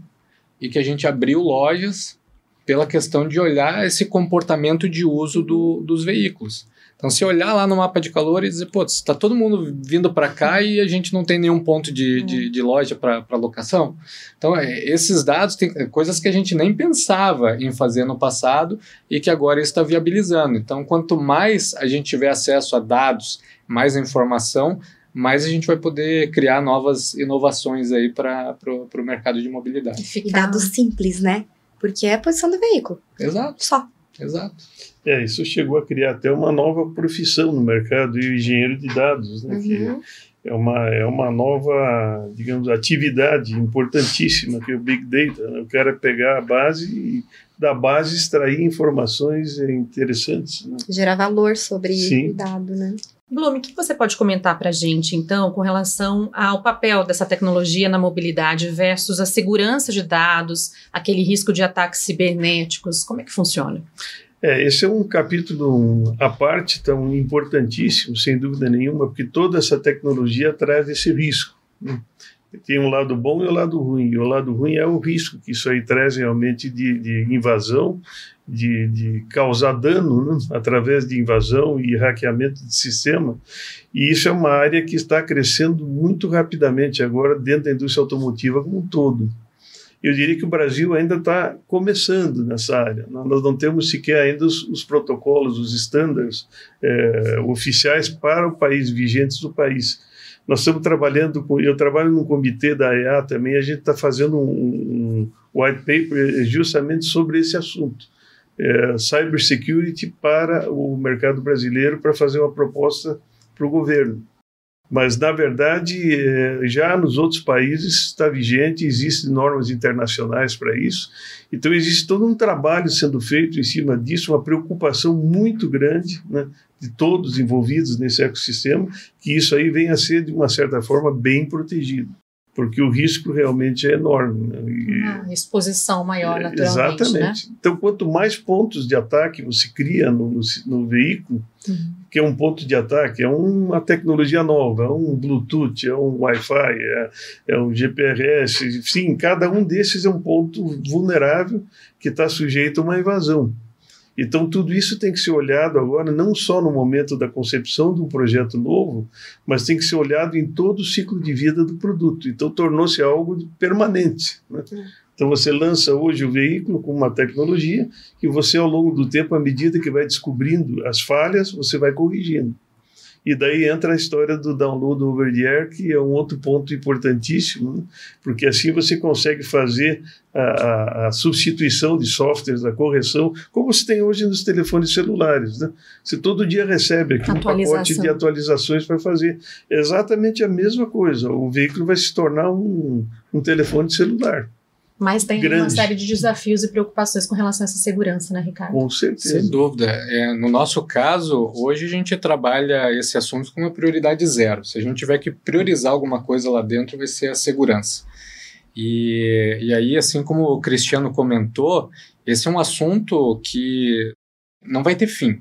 e que a gente abriu lojas pela questão de olhar esse comportamento de uso do, dos veículos. Então, se olhar lá no mapa de calor e dizer, pô, está todo mundo vindo para cá e a gente não tem nenhum ponto de, uhum. de, de, loja para locação. Então, é, esses dados têm coisas que a gente nem pensava em fazer no passado e que agora está viabilizando. Então, quanto mais a gente tiver acesso a dados, mais informação, mais a gente vai poder criar novas inovações aí para o mercado de mobilidade. E dados simples, né? Porque é a posição do veículo. Exato. Só. Exato. É, isso chegou a criar até uma nova profissão no mercado, e o engenheiro de dados, né, uhum. que é uma, é uma nova, digamos, atividade importantíssima, que é o Big Data. Né? O cara pegar a base e da base extrair informações interessantes. Né? Gerar valor sobre Sim. o dado, né? Blume, o que você pode comentar para a gente, então, com relação ao papel dessa tecnologia na mobilidade versus a segurança de dados, aquele risco de ataques cibernéticos? Como é que funciona? É, esse é um capítulo à parte tão importantíssimo, sem dúvida nenhuma, porque toda essa tecnologia traz esse risco. Tem um lado bom e o um lado ruim. E o lado ruim é o risco que isso aí traz realmente de, de invasão, de, de, causar dano né? através de invasão e hackeamento de sistema. E isso é uma área que está crescendo muito rapidamente agora dentro da indústria automotiva como um todo eu diria que o Brasil ainda está começando nessa área. Nós não temos sequer ainda os, os protocolos, os estándares é, oficiais para o país, vigentes do país. Nós estamos trabalhando com, eu trabalho no comitê da EA também, a gente está fazendo um, um, white paper justamente sobre esse assunto. É, cybersecurity para o mercado brasileiro para fazer uma proposta para o governo. Mas, na verdade, é, já nos outros países está vigente, existem normas internacionais para isso. Então, existe todo um trabalho sendo feito em cima disso, uma preocupação muito grande né, de todos envolvidos nesse ecossistema, que isso aí venha a ser, de uma certa forma, bem protegido porque o risco realmente é enorme. Né? E, exposição maior, é, naturalmente. Exatamente. Né? Então, quanto mais pontos de ataque você cria no, no, no veículo, uhum. que é um ponto de ataque, é uma tecnologia nova, é um Bluetooth, é um Wi-Fi, é, é um GPRS, sim, cada um desses é um ponto vulnerável que está sujeito a uma invasão. Então, tudo isso tem que ser olhado agora, não só no momento da concepção de um projeto novo, mas tem que ser olhado em todo o ciclo de vida do produto. Então, tornou-se algo permanente. Né? Então, você lança hoje o veículo com uma tecnologia que você, ao longo do tempo, à medida que vai descobrindo as falhas, você vai corrigindo. E daí entra a história do download over the air, que é um outro ponto importantíssimo, né? porque assim você consegue fazer a, a, a, substituição de softwares, a correção, como se tem hoje nos telefones celulares. Né? Você todo dia recebe aqui um pacote de atualizações para fazer exatamente a mesma coisa. O veículo vai se tornar um, um telefone celular. Mas tem grande. uma série de desafios e preocupações com relação a essa segurança, né, Ricardo? Com certeza. Sem dúvida. É, no nosso caso, hoje a gente trabalha esse assunto com uma prioridade zero. Se a gente tiver que priorizar alguma coisa lá dentro, vai ser a segurança. E, e aí, assim como o Cristiano comentou, esse é um assunto que não vai ter fim.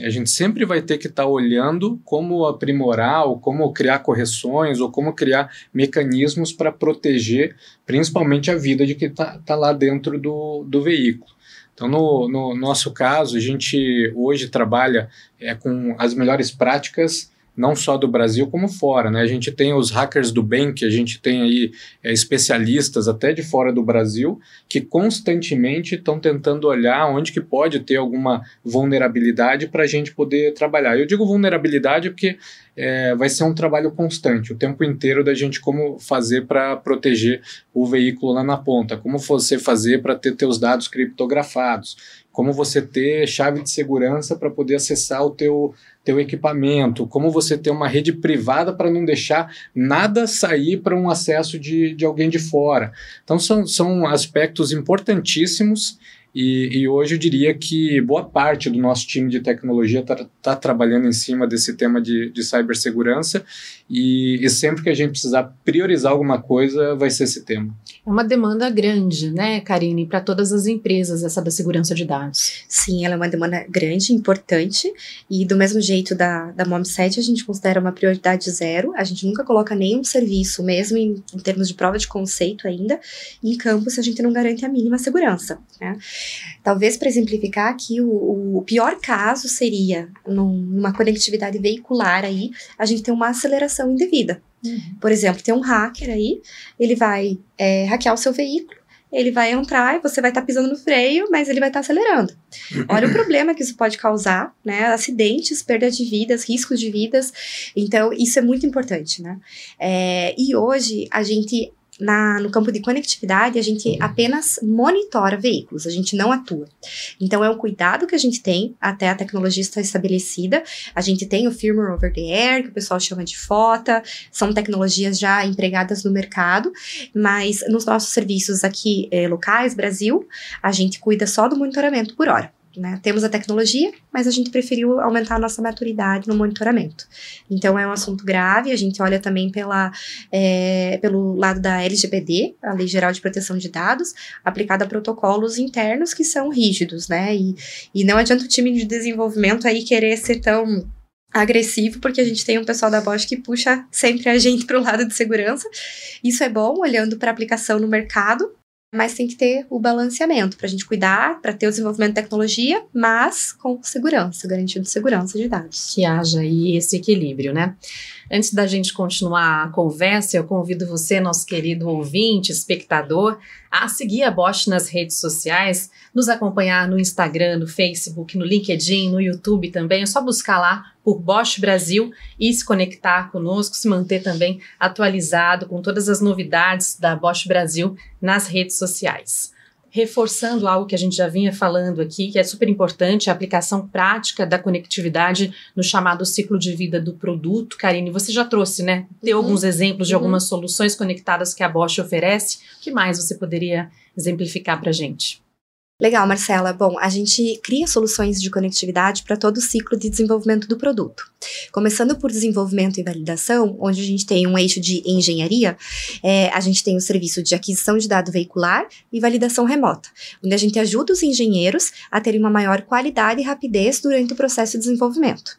A gente sempre vai ter que estar tá olhando como aprimorar, ou como criar correções, ou como criar mecanismos para proteger, principalmente a vida de quem está tá lá dentro do, do veículo. Então, no, no, nosso caso, a gente hoje trabalha é, com as melhores práticas não só do Brasil como fora, né? A gente tem os hackers do bem, que a gente tem aí é, especialistas até de fora do Brasil, que constantemente estão tentando olhar onde que pode ter alguma vulnerabilidade para a gente poder trabalhar. Eu digo vulnerabilidade porque é, vai ser um trabalho constante, o tempo inteiro da gente como fazer para proteger o veículo lá na ponta, como você fazer para ter teus dados criptografados, como você ter chave de segurança para poder acessar o teu teu equipamento, como você ter uma rede privada para não deixar nada sair para um acesso de, de alguém de fora. Então, são, são aspectos importantíssimos e, e, hoje eu diria que boa parte do nosso time de tecnologia está tá trabalhando em cima desse tema de, de cibersegurança e, e, sempre que a gente precisar priorizar alguma coisa, vai ser esse tema. É uma demanda grande, né, Karine, para todas as empresas, essa da segurança de dados. Sim, ela é uma demanda grande, importante, e do mesmo jeito da, da MOM7, a gente considera uma prioridade zero, a gente nunca coloca nenhum serviço, mesmo em, em termos de prova de conceito ainda, em campo se a gente não garante a mínima segurança. Né? Talvez para exemplificar aqui, o, o, pior caso seria numa conectividade veicular aí, a gente ter uma aceleração indevida. Uhum. Por exemplo, tem um hacker aí, ele vai é, hackear o seu veículo, ele vai entrar e você vai estar tá pisando no freio, mas ele vai estar tá acelerando. Olha o problema que isso pode causar, né? Acidentes, perda de vidas, riscos de vidas. Então, isso é muito importante, né? É, e hoje a gente na, no campo de conectividade, a gente apenas monitora veículos, a gente não atua. Então, é um cuidado que a gente tem até a tecnologia estar estabelecida. A gente tem o firmware over the air, que o pessoal chama de FOTA, são tecnologias já empregadas no mercado, mas nos nossos serviços aqui eh, locais, Brasil, a gente cuida só do monitoramento por hora. Né? Temos a tecnologia, mas a gente preferiu aumentar a nossa maturidade no monitoramento. Então é um assunto grave, a gente olha também pela, é, pelo lado da LGPD, a Lei Geral de Proteção de Dados, aplicada a protocolos internos que são rígidos, né? E, e não adianta o time de desenvolvimento aí querer ser tão agressivo, porque a gente tem um pessoal da Bosch que puxa sempre a gente para o lado de segurança. Isso é bom, olhando para a aplicação no mercado, mas tem que ter o balanceamento para a gente cuidar, para ter o desenvolvimento de tecnologia, mas com segurança, garantindo segurança de dados. Que haja aí esse equilíbrio, né? Antes da gente continuar a conversa, eu convido você, nosso querido ouvinte, espectador, a seguir a Bosch nas redes sociais, nos acompanhar no Instagram, no Facebook, no LinkedIn, no YouTube também. É só buscar lá por Bosch Brasil e se conectar conosco, se manter também atualizado com todas as novidades da Bosch Brasil nas redes sociais reforçando algo que a gente já vinha falando aqui, que é super importante, a aplicação prática da conectividade no chamado ciclo de vida do produto. Karine, você já trouxe, né? Tem uhum. alguns exemplos de uhum. algumas soluções conectadas que a Bosch oferece. O que mais você poderia exemplificar para a gente? Legal, Marcela. Bom, a gente cria soluções de conectividade para todo o ciclo de desenvolvimento do produto. Começando por desenvolvimento e validação, onde a gente tem um eixo de engenharia, é, a gente tem o serviço de aquisição de dado veicular e validação remota, onde a gente ajuda os engenheiros a terem uma maior qualidade e rapidez durante o processo de desenvolvimento.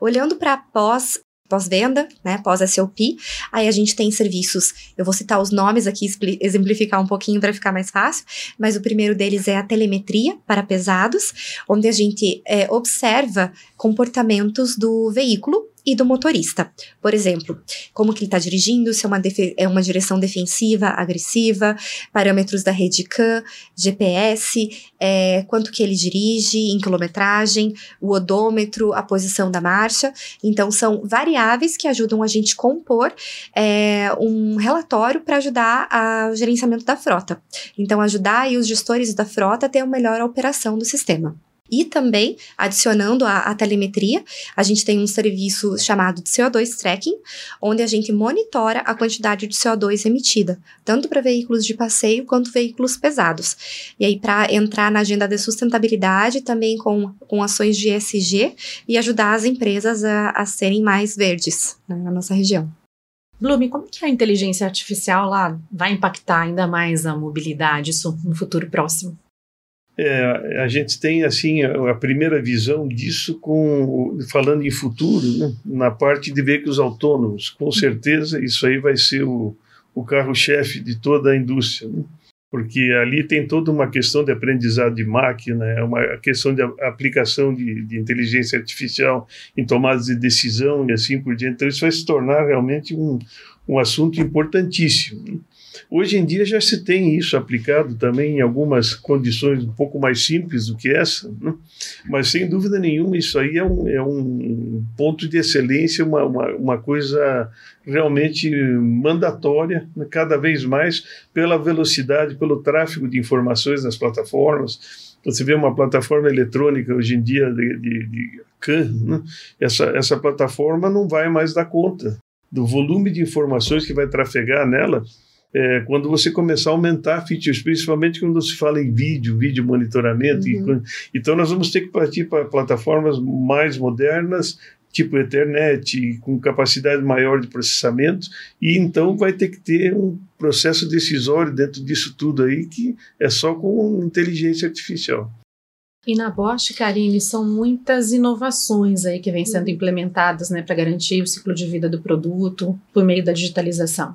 Olhando para pós pós-venda, né, pós-SOP. Aí a gente tem serviços, eu vou citar os nomes aqui, exemplificar um pouquinho para ficar mais fácil, mas o primeiro deles é a telemetria para pesados, onde a gente é, observa comportamentos do veículo e do motorista. Por exemplo, como que ele está dirigindo, se é uma, é uma direção defensiva, agressiva, parâmetros da rede CAN, GPS, é, quanto que ele dirige em quilometragem, o odômetro, a posição da marcha. Então, são variáveis que ajudam a gente compor é, um relatório para ajudar o gerenciamento da frota. Então, ajudar os gestores da frota a ter uma melhor operação do sistema. E também, adicionando a, a, telemetria, a gente tem um serviço chamado de CO2 Tracking, onde a gente monitora a quantidade de CO2 emitida, tanto para veículos de passeio quanto veículos pesados. E aí, para entrar na agenda de sustentabilidade, também com, com ações de ESG e ajudar as empresas a, a serem mais verdes né, na nossa região. Blume, como que a inteligência artificial lá vai impactar ainda mais a mobilidade, isso no futuro próximo? É, a gente tem assim a, primeira visão disso com falando em futuro, né? na parte de veículos autônomos. Com certeza isso aí vai ser o, o carro-chefe de toda a indústria, né? porque ali tem toda uma questão de aprendizado de máquina, é uma questão de aplicação de, de inteligência artificial em tomadas de decisão e assim por diante. Então isso vai se tornar realmente um, um assunto importantíssimo. Né? Hoje em dia já se tem isso aplicado também em algumas condições um pouco mais simples do que essa, né? mas sem dúvida nenhuma isso aí é um, é um ponto de excelência, uma, uma, uma coisa realmente mandatória, né? cada vez mais pela velocidade, pelo tráfego de informações nas plataformas. Você vê uma plataforma eletrônica hoje em dia de, de, de CAN, né? essa, essa plataforma não vai mais dar conta do volume de informações que vai trafegar nela é, quando você começar a aumentar features, principalmente quando se fala em vídeo, vídeo monitoramento. Uhum. E, então, nós vamos ter que partir para plataformas mais modernas, tipo Ethernet, com capacidade maior de processamento, e então vai ter que ter um processo decisório dentro disso tudo aí, que é só com inteligência artificial. E na Bosch, Karine, são muitas inovações aí que vêm sendo uhum. implementadas né, para garantir o ciclo de vida do produto por meio da digitalização.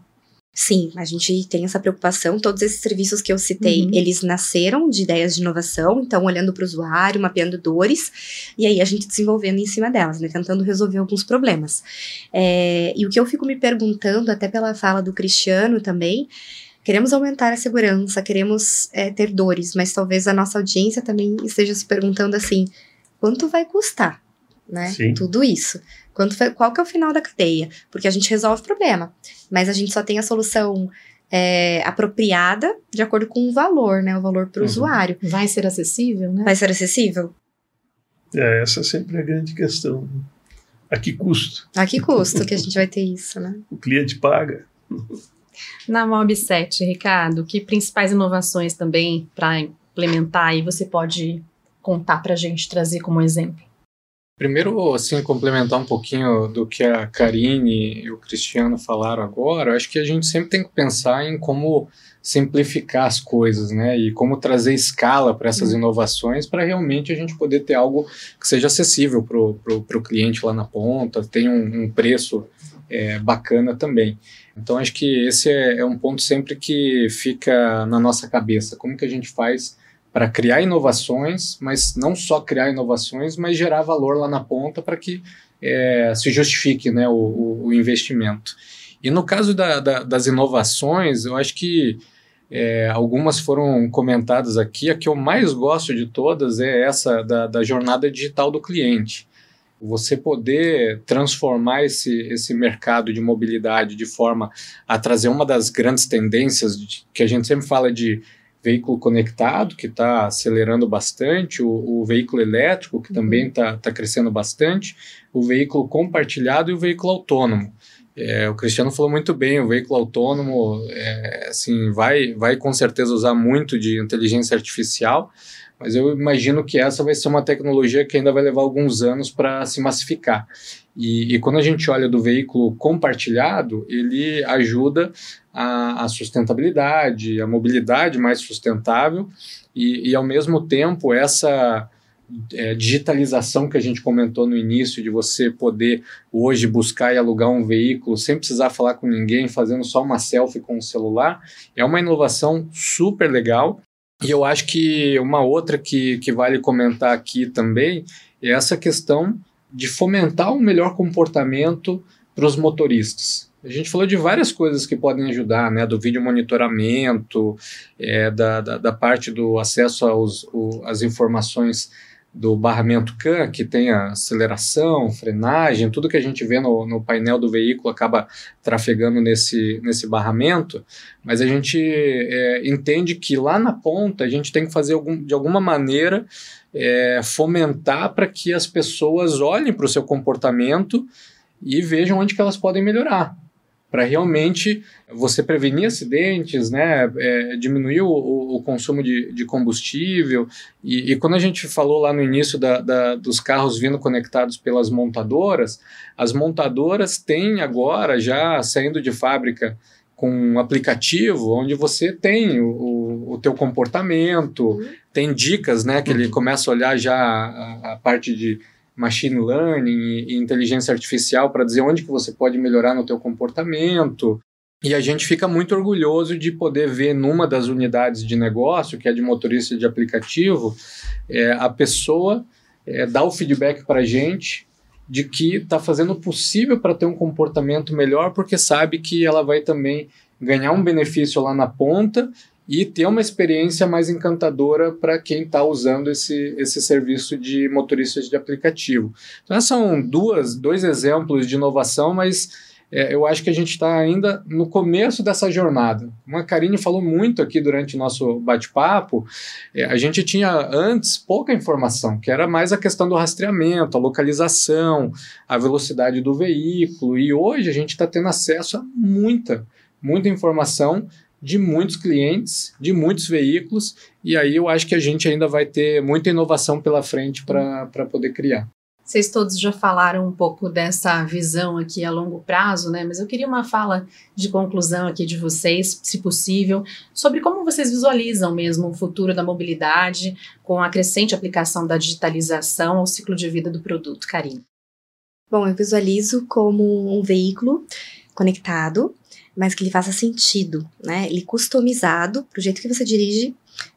Sim, a gente tem essa preocupação. Todos esses serviços que eu citei, uhum. eles nasceram de ideias de inovação, então olhando para o usuário, mapeando dores, e aí a gente desenvolvendo em cima delas, né, tentando resolver alguns problemas. É, e o que eu fico me perguntando, até pela fala do Cristiano também, queremos aumentar a segurança, queremos é, ter dores, mas talvez a nossa audiência também esteja se perguntando assim, quanto vai custar? Né? Tudo isso. Quanto, qual que é o final da cadeia? Porque a gente resolve o problema, mas a gente só tem a solução é, apropriada de acordo com o valor, né? O valor para o uhum. usuário. Vai ser acessível, né? Vai ser acessível? É, essa sempre é a grande questão. A que custo? A que custo que a gente vai ter isso, né? O cliente paga. Na Mob 7, Ricardo, que principais inovações também para implementar aí você pode contar para a gente, trazer como exemplo? Primeiro, assim, complementar um pouquinho do que a Karine e o Cristiano falaram agora, acho que a gente sempre tem que pensar em como simplificar as coisas, né? E como trazer escala para essas inovações para realmente a gente poder ter algo que seja acessível para o cliente lá na ponta, tenha um, um preço é, bacana também. Então, acho que esse é, é um ponto sempre que fica na nossa cabeça. Como que a gente faz para criar inovações, mas não só criar inovações, mas gerar valor lá na ponta para que é, se justifique né, o, o, investimento. E no caso da, da, das inovações, eu acho que é, algumas foram comentadas aqui. A que eu mais gosto de todas é essa da, da jornada digital do cliente. Você poder transformar esse, esse mercado de mobilidade de forma a trazer uma das grandes tendências de, que a gente sempre fala de veículo conectado, que está acelerando bastante, o, o, veículo elétrico, que também está tá crescendo bastante, o veículo compartilhado e o veículo autônomo. É, o Cristiano falou muito bem, o veículo autônomo é, assim, vai, vai com certeza usar muito de inteligência artificial, mas eu imagino que essa vai ser uma tecnologia que ainda vai levar alguns anos para se massificar. E, e, quando a gente olha do veículo compartilhado, ele ajuda a, a sustentabilidade, a mobilidade mais sustentável e, e ao mesmo tempo, essa é, digitalização que a gente comentou no início, de você poder hoje buscar e alugar um veículo sem precisar falar com ninguém, fazendo só uma selfie com o celular, é uma inovação super legal. E eu acho que uma outra que, que vale comentar aqui também é essa questão de fomentar um melhor comportamento para os motoristas. A gente falou de várias coisas que podem ajudar, né? Do vídeo monitoramento, é, da, da, da, parte do acesso aos, às informações do barramento CAN, que tem a aceleração, frenagem, tudo que a gente vê no, no painel do veículo acaba trafegando nesse, nesse barramento, mas a gente é, entende que lá na ponta a gente tem que fazer algum, de alguma maneira é, fomentar para que as pessoas olhem para o seu comportamento e vejam onde que elas podem melhorar para realmente você prevenir acidentes, né, é, diminuir o, o, consumo de, de combustível. E, e, quando a gente falou lá no início da, da, dos carros vindo conectados pelas montadoras, as montadoras têm agora, já saindo de fábrica, com um aplicativo onde você tem o, o teu comportamento, uhum. tem dicas, né, que ele começa a olhar já a, a parte de machine learning e, inteligência artificial para dizer onde que você pode melhorar no teu comportamento. E a gente fica muito orgulhoso de poder ver numa das unidades de negócio, que é de motorista de aplicativo, é, a pessoa é, dar o feedback para a gente de que está fazendo o possível para ter um comportamento melhor, porque sabe que ela vai também ganhar um benefício lá na ponta e ter uma experiência mais encantadora para quem está usando esse, esse serviço de motoristas de aplicativo. Então, são duas, dois exemplos de inovação, mas é, eu acho que a gente está ainda no começo dessa jornada. Uma Karine falou muito aqui durante o nosso bate-papo. É, a gente tinha antes pouca informação, que era mais a questão do rastreamento, a localização, a velocidade do veículo, e hoje a gente está tendo acesso a muita, muita informação de muitos clientes, de muitos veículos, e aí eu acho que a gente ainda vai ter muita inovação pela frente para poder criar. Vocês todos já falaram um pouco dessa visão aqui a longo prazo, né? Mas eu queria uma fala de conclusão aqui de vocês, se possível, sobre como vocês visualizam mesmo o futuro da mobilidade com a crescente aplicação da digitalização ao ciclo de vida do produto, Karim. Bom, eu visualizo como um veículo conectado mas que ele faça sentido, né? Ele customizado para o jeito que você dirige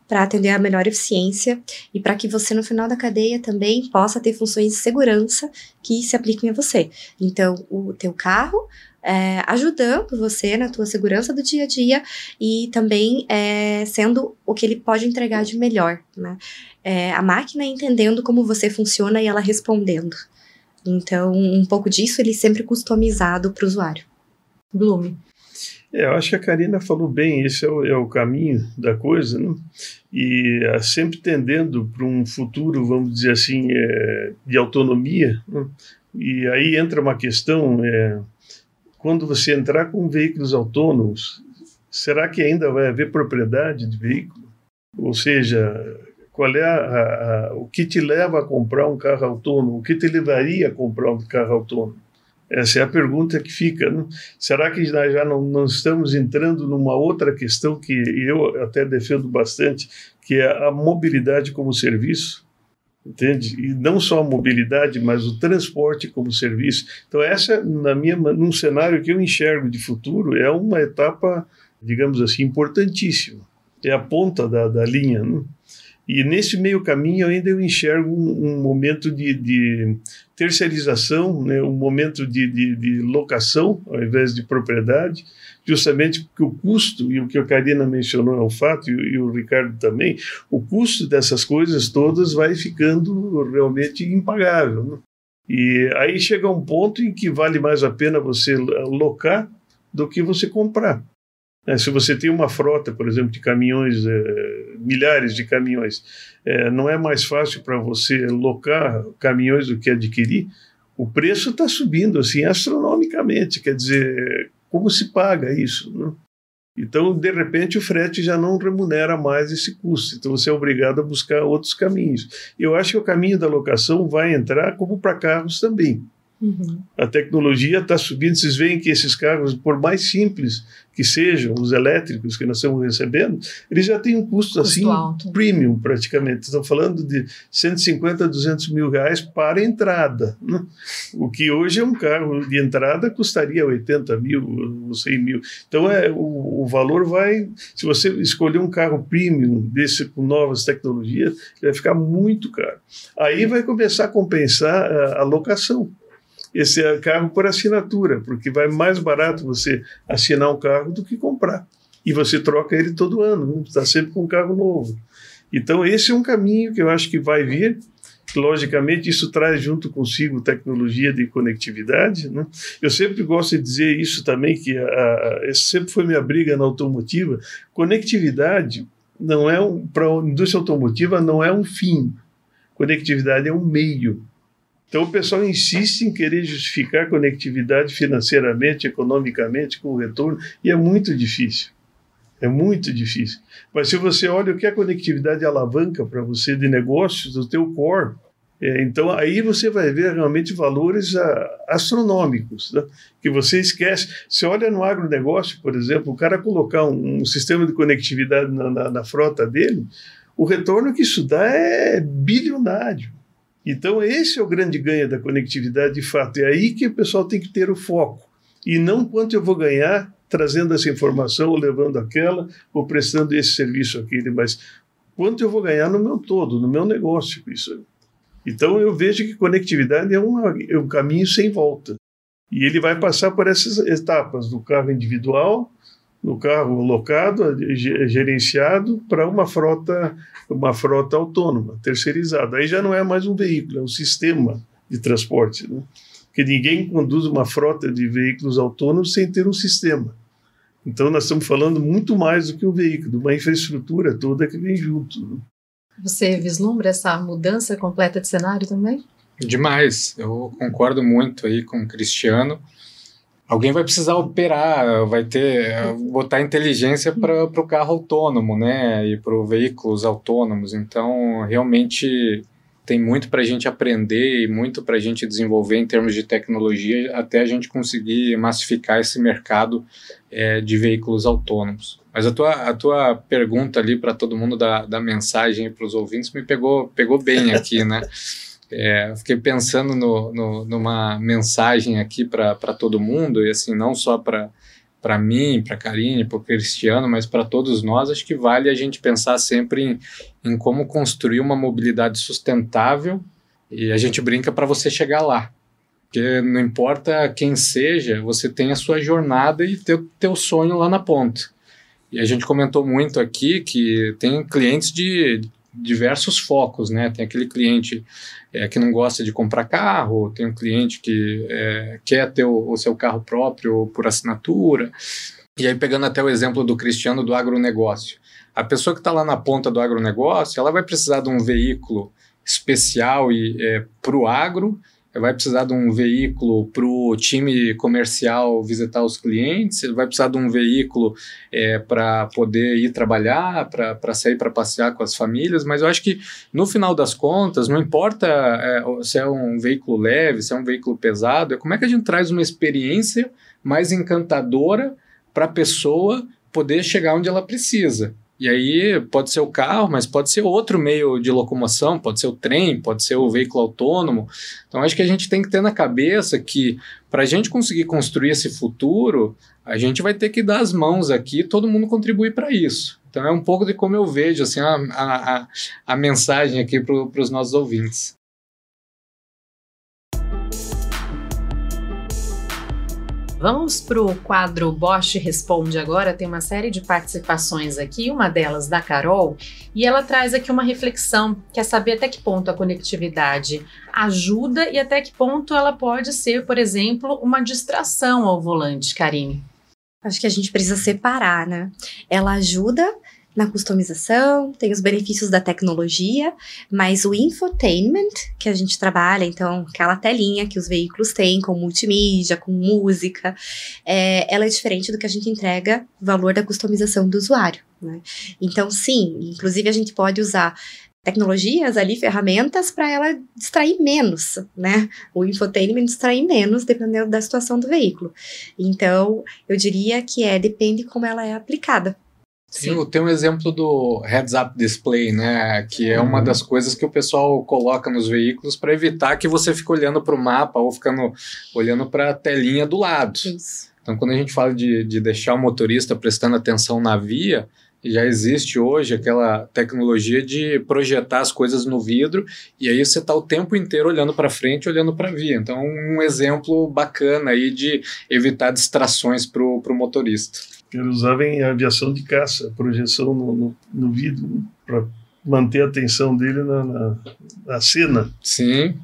para atender a melhor eficiência e para que você no final da cadeia também possa ter funções de segurança que se apliquem a você. Então, o teu carro é, ajudando você na tua segurança do dia a dia e também é, sendo o que ele pode entregar de melhor, né? É, a máquina entendendo como você funciona e ela respondendo. Então, um pouco disso ele sempre customizado para o usuário. Blume. É, eu acho que a Karina falou bem, esse é o, é o caminho da coisa, né? e é, sempre tendendo para um futuro, vamos dizer assim, é, de autonomia. Né? E aí entra uma questão, é, quando você entrar com veículos autônomos, será que ainda vai haver propriedade de veículo? Ou seja, qual é a, a, o que te leva a comprar um carro autônomo? O que te levaria a comprar um carro autônomo? Essa é a pergunta que fica. Né? Será que nós já não, não, estamos entrando numa outra questão que eu até defendo bastante, que é a mobilidade como serviço? Entende? E não só a mobilidade, mas o transporte como serviço. Então, essa, na minha, num cenário que eu enxergo de futuro, é uma etapa, digamos assim, importantíssima. É a ponta da, da linha. Né? E nesse meio caminho ainda eu enxergo um, um momento de, de, terceirização, né, um momento de, de, de, locação ao invés de propriedade, justamente porque o custo, e o que a Karina mencionou é um fato, e, e o Ricardo também, o custo dessas coisas todas vai ficando realmente impagável. Né? E aí chega um ponto em que vale mais a pena você locar do que você comprar. É, se você tem uma frota, por exemplo, de caminhões, é, milhares de caminhões, é, não é mais fácil para você locar caminhões do que adquirir? O preço está subindo assim astronomicamente. Quer dizer, como se paga isso? Né? Então, de repente, o frete já não remunera mais esse custo. Então, você é obrigado a buscar outros caminhos. Eu acho que o caminho da locação vai entrar como para carros também. Uhum. A tecnologia está subindo. Vocês veem que esses carros, por mais simples que sejam, os elétricos que nós estamos recebendo, eles já têm um custo, custo assim alto. premium praticamente. Estão falando de 150 a 200 mil reais para entrada. Né? O que hoje é um carro de entrada custaria 80 mil ou 100 mil. Então é, o, o valor vai. Se você escolher um carro premium desse com novas tecnologias, vai ficar muito caro. Aí vai começar a compensar a, a locação esse carro por assinatura, porque vai mais barato você assinar um carro do que comprar. E você troca ele todo ano, está sempre com um carro novo. Então, esse é um caminho que eu acho que vai vir. Logicamente, isso traz junto consigo tecnologia de conectividade. Né? Eu sempre gosto de dizer isso também, que a, a, essa sempre foi minha briga na automotiva. Conectividade não é um, para a indústria automotiva não é um fim. Conectividade é um meio. Então o pessoal insiste em querer justificar conectividade financeiramente, economicamente, com o retorno, e é muito difícil. É muito difícil. Mas se você olha o que a conectividade alavanca para você de negócios, do teu core, é, então aí você vai ver realmente valores a, ah, astronômicos, né? que você esquece. Você olha no agronegócio, por exemplo, o cara colocar um, um sistema de conectividade na, na, na frota dele, o retorno que isso dá é bilionário. Então, esse é o grande ganho da conectividade de fato. É aí que o pessoal tem que ter o foco. E não quanto eu vou ganhar trazendo essa informação, ou levando aquela, ou prestando esse serviço aquele, mas quanto eu vou ganhar no meu todo, no meu negócio isso. Então, eu vejo que conectividade é, uma, é um caminho sem volta. E ele vai passar por essas etapas do carro individual, no carro locado, gerenciado para uma frota, uma frota autônoma, terceirizada. Aí já não é mais um veículo, é um sistema de transporte, né? Porque ninguém conduz uma frota de veículos autônomos sem ter um sistema. Então nós estamos falando muito mais do que um veículo, uma infraestrutura toda que vem junto. Né? Você vislumbra essa mudança completa de cenário também? Demais. Eu concordo muito aí com o Cristiano alguém vai precisar operar, vai ter botar inteligência para o carro autônomo, né, e para os veículos autônomos. Então, realmente tem muito para a gente aprender e muito para a gente desenvolver em termos de tecnologia até a gente conseguir massificar esse mercado é, de veículos autônomos. Mas a tua, a tua pergunta ali para todo mundo da, da mensagem para os ouvintes me pegou, pegou bem aqui, né? É, fiquei pensando no, no, numa mensagem aqui para todo mundo, e assim, não só para para mim, para Karine, para o Cristiano, mas para todos nós, acho que vale a gente pensar sempre em, em como construir uma mobilidade sustentável e a gente brinca para você chegar lá. Porque não importa quem seja, você tem a sua jornada e teu, teu sonho lá na ponta. E a gente comentou muito aqui que tem clientes de diversos focos, né? Tem aquele cliente é, que não gosta de comprar carro, tem um cliente que é, quer ter o, o, seu carro próprio por assinatura. E aí, pegando até o exemplo do Cristiano do agronegócio. A pessoa que está lá na ponta do agronegócio, ela vai precisar de um veículo especial e é, para o agro, vai precisar de um veículo para o time comercial visitar os clientes, vai precisar de um veículo é, para poder ir trabalhar, para sair para passear com as famílias, mas eu acho que no final das contas, não importa é, se é um veículo leve, se é um veículo pesado, é como é que a gente traz uma experiência mais encantadora para a pessoa poder chegar onde ela precisa. E aí pode ser o carro, mas pode ser outro meio de locomoção, pode ser o trem, pode ser o veículo autônomo. Então acho que a gente tem que ter na cabeça que para a gente conseguir construir esse futuro, a gente vai ter que dar as mãos aqui, todo mundo contribuir para isso. Então é um pouco de como eu vejo assim, a, a, a mensagem aqui para os nossos ouvintes. Vamos para o quadro Bosch Responde agora. Tem uma série de participações aqui, uma delas da Carol, e ela traz aqui uma reflexão, quer saber até que ponto a conectividade ajuda e até que ponto ela pode ser, por exemplo, uma distração ao volante, Karine. Acho que a gente precisa separar, né? Ela ajuda na customização, tem os benefícios da tecnologia, mas o infotainment que a gente trabalha, então aquela telinha que os veículos têm com multimídia, com música, é, ela é diferente do que a gente entrega valor da customização do usuário. Né? Então, sim, inclusive a gente pode usar tecnologias ali, ferramentas para ela distrair menos, né? O infotainment distrair menos, dependendo da situação do veículo. Então, eu diria que é depende como ela é aplicada. Sim. Tem um exemplo do heads-up display, né? Que é uma uhum. das coisas que o pessoal coloca nos veículos para evitar que você fique olhando para o mapa ou ficando olhando para a telinha do lado. Isso. Então, quando a gente fala de, de deixar o motorista prestando atenção na via, já existe hoje aquela tecnologia de projetar as coisas no vidro e aí você está o tempo inteiro olhando para frente, olhando para a via. Então, um exemplo bacana aí de evitar distrações para o motorista que eles usavam em aviação de caça, projeção no, no, no vidro, para manter a atenção dele na, na, na, cena. Sim.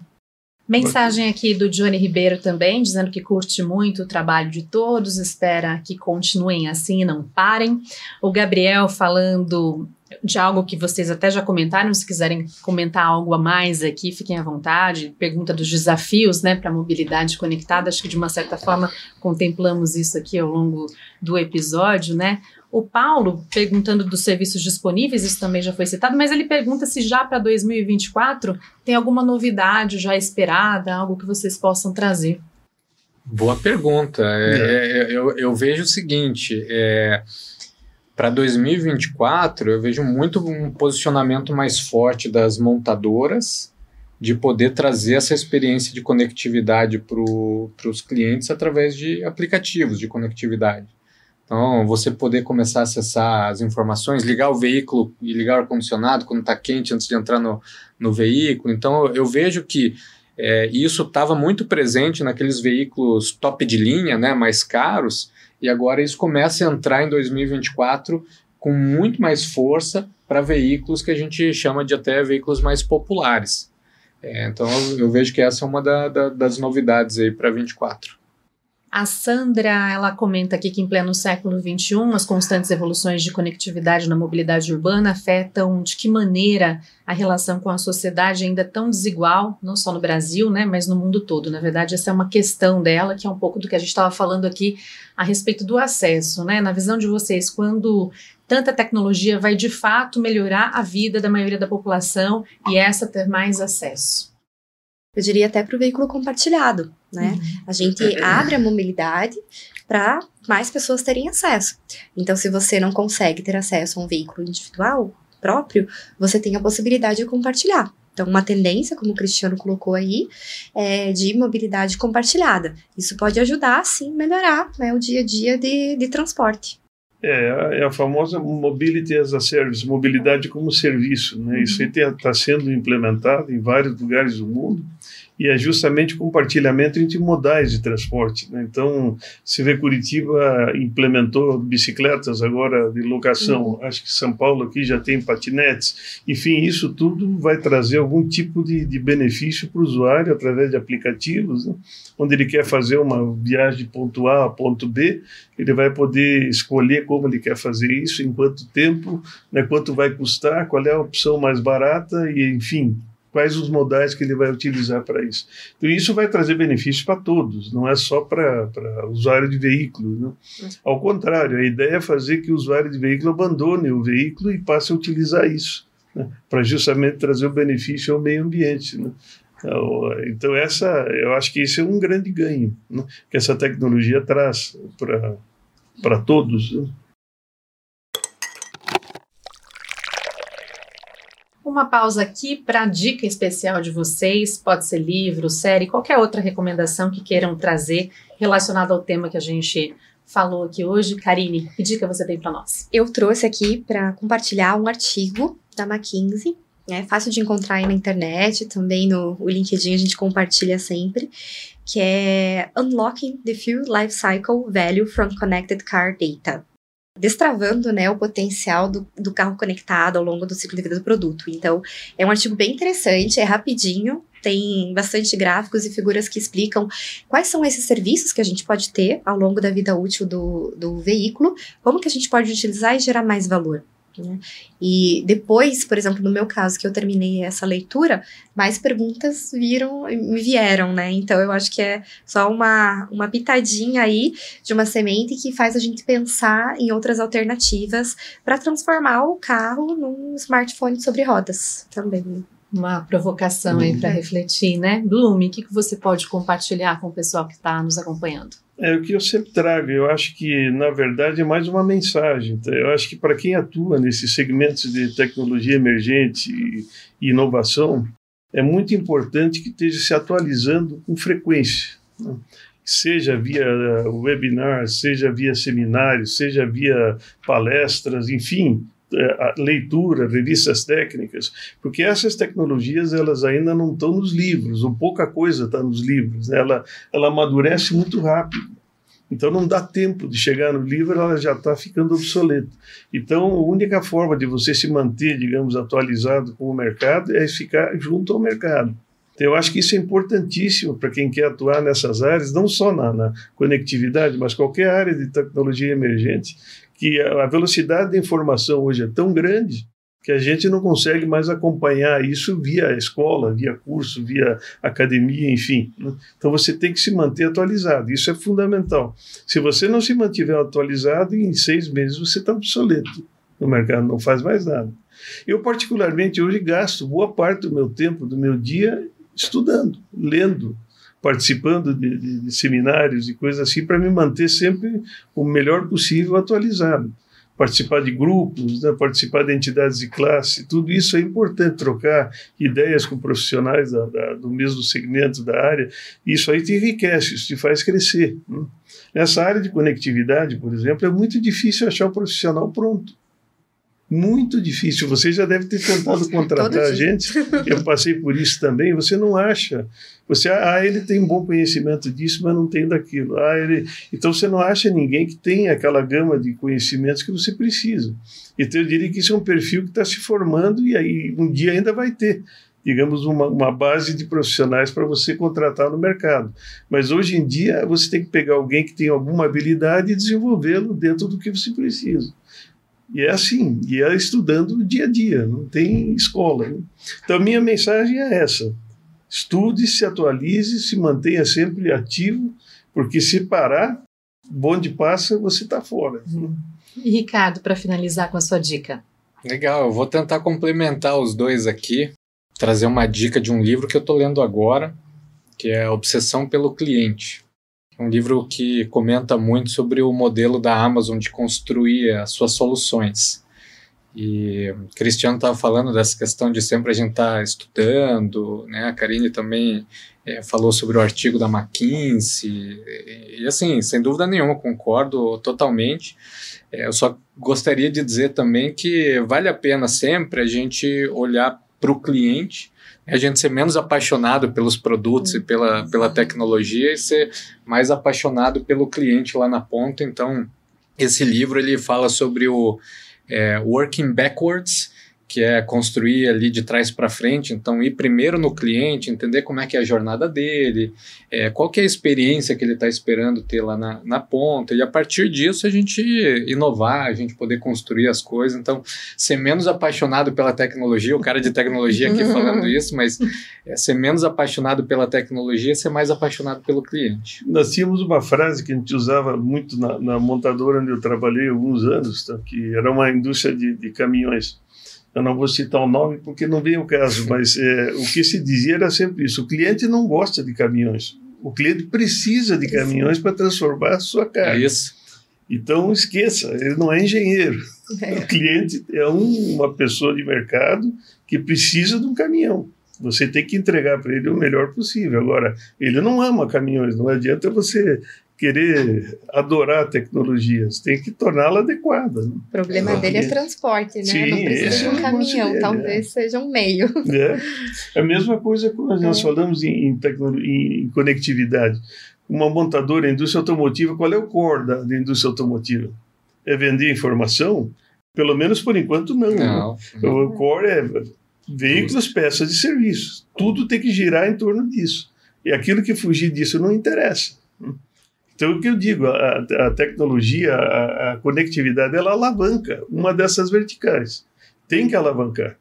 Mensagem aqui do Johnny Ribeiro também, dizendo que curte muito o trabalho de todos, espera que continuem assim, não parem. O Gabriel falando de algo que vocês até já comentaram, se quiserem comentar algo a mais aqui, fiquem à vontade. Pergunta dos desafios, né, para a mobilidade conectada. Acho que de uma certa forma contemplamos isso aqui ao longo do episódio, né? O Paulo perguntando dos serviços disponíveis, isso também já foi citado, mas ele pergunta se já para 2024 tem alguma novidade já esperada, algo que vocês possam trazer. Boa pergunta. É, é. É, eu, eu, vejo o seguinte: é, para 2024, eu vejo muito um posicionamento mais forte das montadoras de poder trazer essa experiência de conectividade para os clientes através de aplicativos de conectividade. Então, você poder começar a acessar as informações, ligar o veículo e ligar o ar-condicionado quando está quente antes de entrar no, no veículo. Então, eu vejo que é, isso estava muito presente naqueles veículos top de linha, né, mais caros, e agora isso começa a entrar em 2024 com muito mais força para veículos que a gente chama de até veículos mais populares. É, então eu vejo que essa é uma da, da, das novidades aí para 24. A Sandra, ela comenta aqui que em pleno século XXI, as constantes evoluções de conectividade na mobilidade urbana afetam de que maneira a relação com a sociedade ainda tão desigual, não só no Brasil, né, mas no mundo todo. Na verdade, essa é uma questão dela, que é um pouco do que a gente estava falando aqui a respeito do acesso, né? Na visão de vocês, quando tanta tecnologia vai de fato melhorar a vida da maioria da população e essa ter mais acesso? Eu diria até para o veículo compartilhado, né? Uhum. A gente abre a mobilidade para mais pessoas terem acesso. Então, se você não consegue ter acesso a um veículo individual próprio, você tem a possibilidade de compartilhar. Então, uma tendência, como o Cristiano colocou aí, é de mobilidade compartilhada. Isso pode ajudar, sim, melhorar né, o dia a dia de, de transporte. É, é a famosa Mobility as a Service, mobilidade como serviço. Né? Isso está sendo implementado em vários lugares do mundo e é justamente compartilhamento entre modais de transporte. Né? Então, se vê Curitiba implementou bicicletas agora de locação, uhum. acho que São Paulo aqui já tem patinetes. Enfim, isso tudo vai trazer algum tipo de, de benefício para o usuário através de aplicativos, né? onde ele quer fazer uma viagem de ponto A a ponto B, ele vai poder escolher como ele quer fazer isso, em quanto tempo, né, quanto vai custar, qual é a opção mais barata e, enfim, quais os modais que ele vai utilizar para isso. Então, isso vai trazer benefícios para todos, não é só para o usuário de veículo. Né? Ao contrário, a ideia é fazer que o usuário de veículo abandone o veículo e passe a utilizar isso, né? para justamente trazer o benefício ao meio ambiente. Né? Então, então, essa, eu acho que esse é um grande ganho né? que essa tecnologia traz para todos. Uma pausa aqui para dica especial de vocês, pode ser livro, série, qualquer outra recomendação que queiram trazer relacionada ao tema que a gente falou aqui hoje. Karine, que dica você tem para nós? Eu trouxe aqui para compartilhar um artigo da McKinsey. É fácil de encontrar aí na internet, também no LinkedIn a gente compartilha sempre, que é Unlocking the Fuel Life Cycle Value from Connected Car Data destravando né, o potencial do, do carro conectado ao longo do ciclo de vida do produto. Então, é um artigo bem interessante, é rapidinho, tem bastante gráficos e figuras que explicam quais são esses serviços que a gente pode ter ao longo da vida útil do, do veículo, como que a gente pode utilizar e gerar mais valor. Né? E depois, por exemplo, no meu caso, que eu terminei essa leitura, mais perguntas viram, me vieram, né? Então eu acho que é só uma, uma pitadinha aí de uma semente que faz a gente pensar em outras alternativas para transformar o carro num smartphone sobre rodas também. Uma provocação aí para refletir, né? Bloom, o que, que você pode compartilhar com o pessoal que está nos acompanhando? É o que eu sempre trago. Eu acho que, na verdade, é mais uma mensagem. Tá? Eu acho que para quem atua nesses segmentos de tecnologia emergente e inovação, é muito importante que esteja se atualizando com frequência. Né? Seja via webinar, seja via seminários, seja via palestras, enfim, leitura, revistas técnicas, porque essas tecnologias elas ainda não estão nos livros, ou pouca coisa está nos livros, né? ela, ela amadurece muito rápido. Então não dá tempo de chegar no livro, ela já está ficando obsoleta. Então a única forma de você se manter, digamos, atualizado com o mercado é ficar junto ao mercado. Então, eu acho que isso é importantíssimo para quem quer atuar nessas áreas, não só na, na, conectividade, mas qualquer área de tecnologia emergente, que a velocidade da informação hoje é tão grande que a gente não consegue mais acompanhar isso via escola, via curso, via academia, enfim. Né? Então você tem que se manter atualizado, isso é fundamental. Se você não se mantiver atualizado, em seis meses você está obsoleto no mercado, não faz mais nada. Eu, particularmente, hoje gasto boa parte do meu tempo, do meu dia, estudando, lendo, participando de, de, de seminários e coisas assim, para me manter sempre o melhor possível atualizado. Participar de grupos, né, participar de entidades de classe, tudo isso é importante, trocar ideias com profissionais da, da, do mesmo segmento da área. Isso aí te enriquece, isso te faz crescer. Né? Nessa área de conectividade, por exemplo, é muito difícil achar um profissional pronto muito difícil. Você já deve ter tentado contratar a gente. Eu passei por isso também. Você não acha. Você, ah, ele tem um bom conhecimento disso, mas não tem daquilo. Ah, ele, então você não acha ninguém que tenha aquela gama de conhecimentos que você precisa. Então eu diria que isso é um perfil que está se formando e aí um dia ainda vai ter digamos, uma, uma base de profissionais para você contratar no mercado. Mas hoje em dia você tem que pegar alguém que tem alguma habilidade e desenvolvê-lo dentro do que você precisa. E é assim, e é estudando dia a dia, não tem escola. Né? Então, a minha mensagem é essa: estude, se atualize, se mantenha sempre ativo, porque se parar, bonde passa, você está fora. E Ricardo, para finalizar com a sua dica. Legal, eu vou tentar complementar os dois aqui, trazer uma dica de um livro que eu estou lendo agora, que é Obsessão pelo Cliente um livro que comenta muito sobre o modelo da Amazon de construir as suas soluções. E o Cristiano estava falando dessa questão de sempre a gente estar tá estudando, né? A Karine também é, falou sobre o artigo da McKinsey, e, assim, sem dúvida nenhuma, concordo totalmente. É, eu só gostaria de dizer também que vale a pena sempre a gente olhar para o cliente, a gente ser menos apaixonado pelos produtos e pela, pela tecnologia e ser mais apaixonado pelo cliente lá na ponta. Então, esse livro ele fala sobre o é, Working Backwards, que é construir ali de trás para frente, então ir primeiro no cliente, entender como é que é a jornada dele, é, qual que é a experiência que ele está esperando ter lá na, na ponta, e a partir disso a gente inovar, a gente poder construir as coisas, então ser menos apaixonado pela tecnologia, o cara de tecnologia aqui falando isso, mas é, ser menos apaixonado pela tecnologia, ser mais apaixonado pelo cliente. Nós tínhamos uma frase que a gente usava muito na, na montadora onde eu trabalhei alguns anos, tá, que era uma indústria de, de caminhões, eu não vou citar o nome porque não vem o caso, mas é, o que se dizia era sempre isso: o cliente não gosta de caminhões, o cliente precisa de caminhões para transformar a sua carga. É isso. Então esqueça, ele não é engenheiro. É. O cliente é um, uma pessoa de mercado que precisa de um caminhão. Você tem que entregar para ele o melhor possível. Agora, ele não ama caminhões, não adianta você querer adorar a tecnologia, você tem que torná-la adequada. Né? O problema dele é transporte, né? Sim, não precisa de um é caminhão, dele, talvez é. seja um meio. É. A mesma coisa quando nós é. falamos em, em, em, conectividade. Uma montadora, a indústria automotiva, qual é o core da, da indústria automotiva? É vender informação? Pelo menos por enquanto não. Né? não. Né? O core é veículos, peças e serviços. Tudo tem que girar em torno disso. E aquilo que fugir disso não interessa. Então, o que eu digo, a, a tecnologia, a, a, conectividade, ela alavanca uma dessas verticais. Tem que alavancar.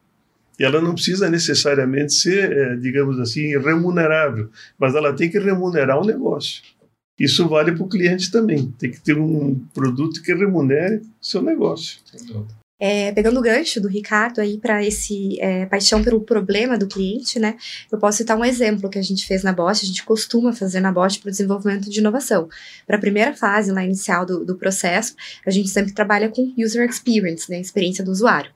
E ela não precisa necessariamente ser, é, digamos assim, remunerável, mas ela tem que remunerar o negócio. Isso vale para o cliente também. Tem que ter um produto que remunere seu negócio. Sem. É, pegando o gancho do Ricardo aí para esse é, paixão pelo problema do cliente, né? Eu posso citar um exemplo que a gente fez na Bosch, a gente costuma fazer na Bosch para o desenvolvimento de inovação. Para a primeira fase lá inicial do, do, processo, a gente sempre trabalha com user experience, né? Experiência do usuário.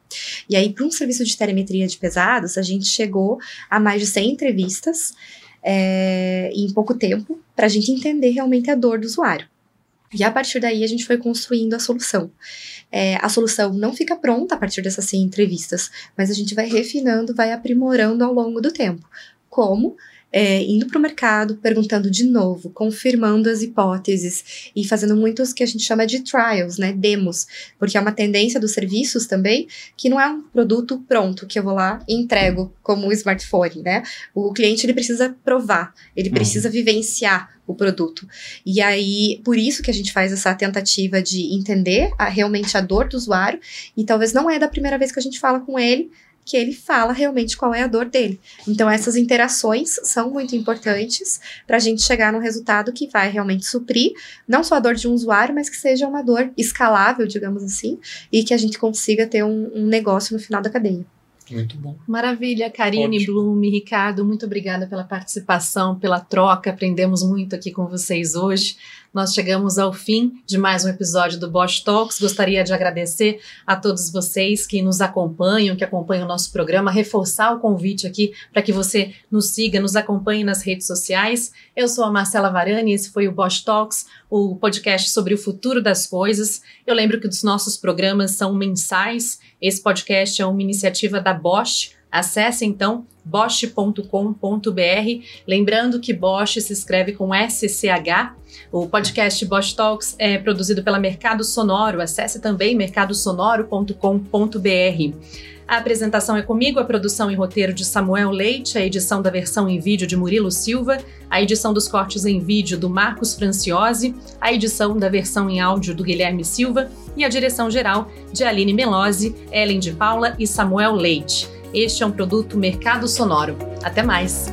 E aí, para um serviço de telemetria de pesados, a gente chegou a mais de 100 entrevistas é, em pouco tempo para a gente entender realmente a dor do usuário. E a partir daí a gente foi construindo a solução. É, a solução não fica pronta a partir dessas assim, entrevistas, mas a gente vai refinando, vai aprimorando ao longo do tempo. Como? É, indo para o mercado, perguntando de novo, confirmando as hipóteses e fazendo muitos que a gente chama de trials, né, demos, porque é uma tendência dos serviços também que não é um produto pronto que eu vou lá e entrego como um smartphone, né? O cliente ele precisa provar, ele uhum. precisa vivenciar o produto. E aí, por isso que a gente faz essa tentativa de entender a, realmente a dor do usuário, e talvez não é da primeira vez que a gente fala com ele, que ele fala realmente qual é a dor dele. Então, essas interações são muito importantes para a gente chegar num resultado que vai realmente suprir não só a dor de um usuário, mas que seja uma dor escalável, digamos assim, e que a gente consiga ter um, um negócio no final da cadeia. Muito bom. Maravilha, Karine, Ótimo. Blume, Ricardo, muito obrigada pela participação, pela troca. Aprendemos muito aqui com vocês hoje. Nós chegamos ao fim de mais um episódio do Bosch Talks. Gostaria de agradecer a todos vocês que nos acompanham, que acompanham o nosso programa, reforçar o convite aqui para que você nos siga, nos acompanhe nas redes sociais. Eu sou a Marcela Varani, esse foi o Bosch Talks, o podcast sobre o futuro das coisas. Eu lembro que os nossos programas são mensais. Esse podcast é uma iniciativa da Bosch. Acesse então bosch.com.br. Lembrando que Bosch se escreve com SCH. O podcast Bosch Talks é produzido pela Mercado Sonoro. Acesse também mercadosonoro.com.br. A apresentação é comigo, a produção e roteiro de Samuel Leite, a edição da versão em vídeo de Murilo Silva, a edição dos cortes em vídeo do Marcos Franciosi, a edição da versão em áudio do Guilherme Silva e a direção geral de Aline Melose, Ellen de Paula e Samuel Leite. Este é um produto Mercado Sonoro. Até mais!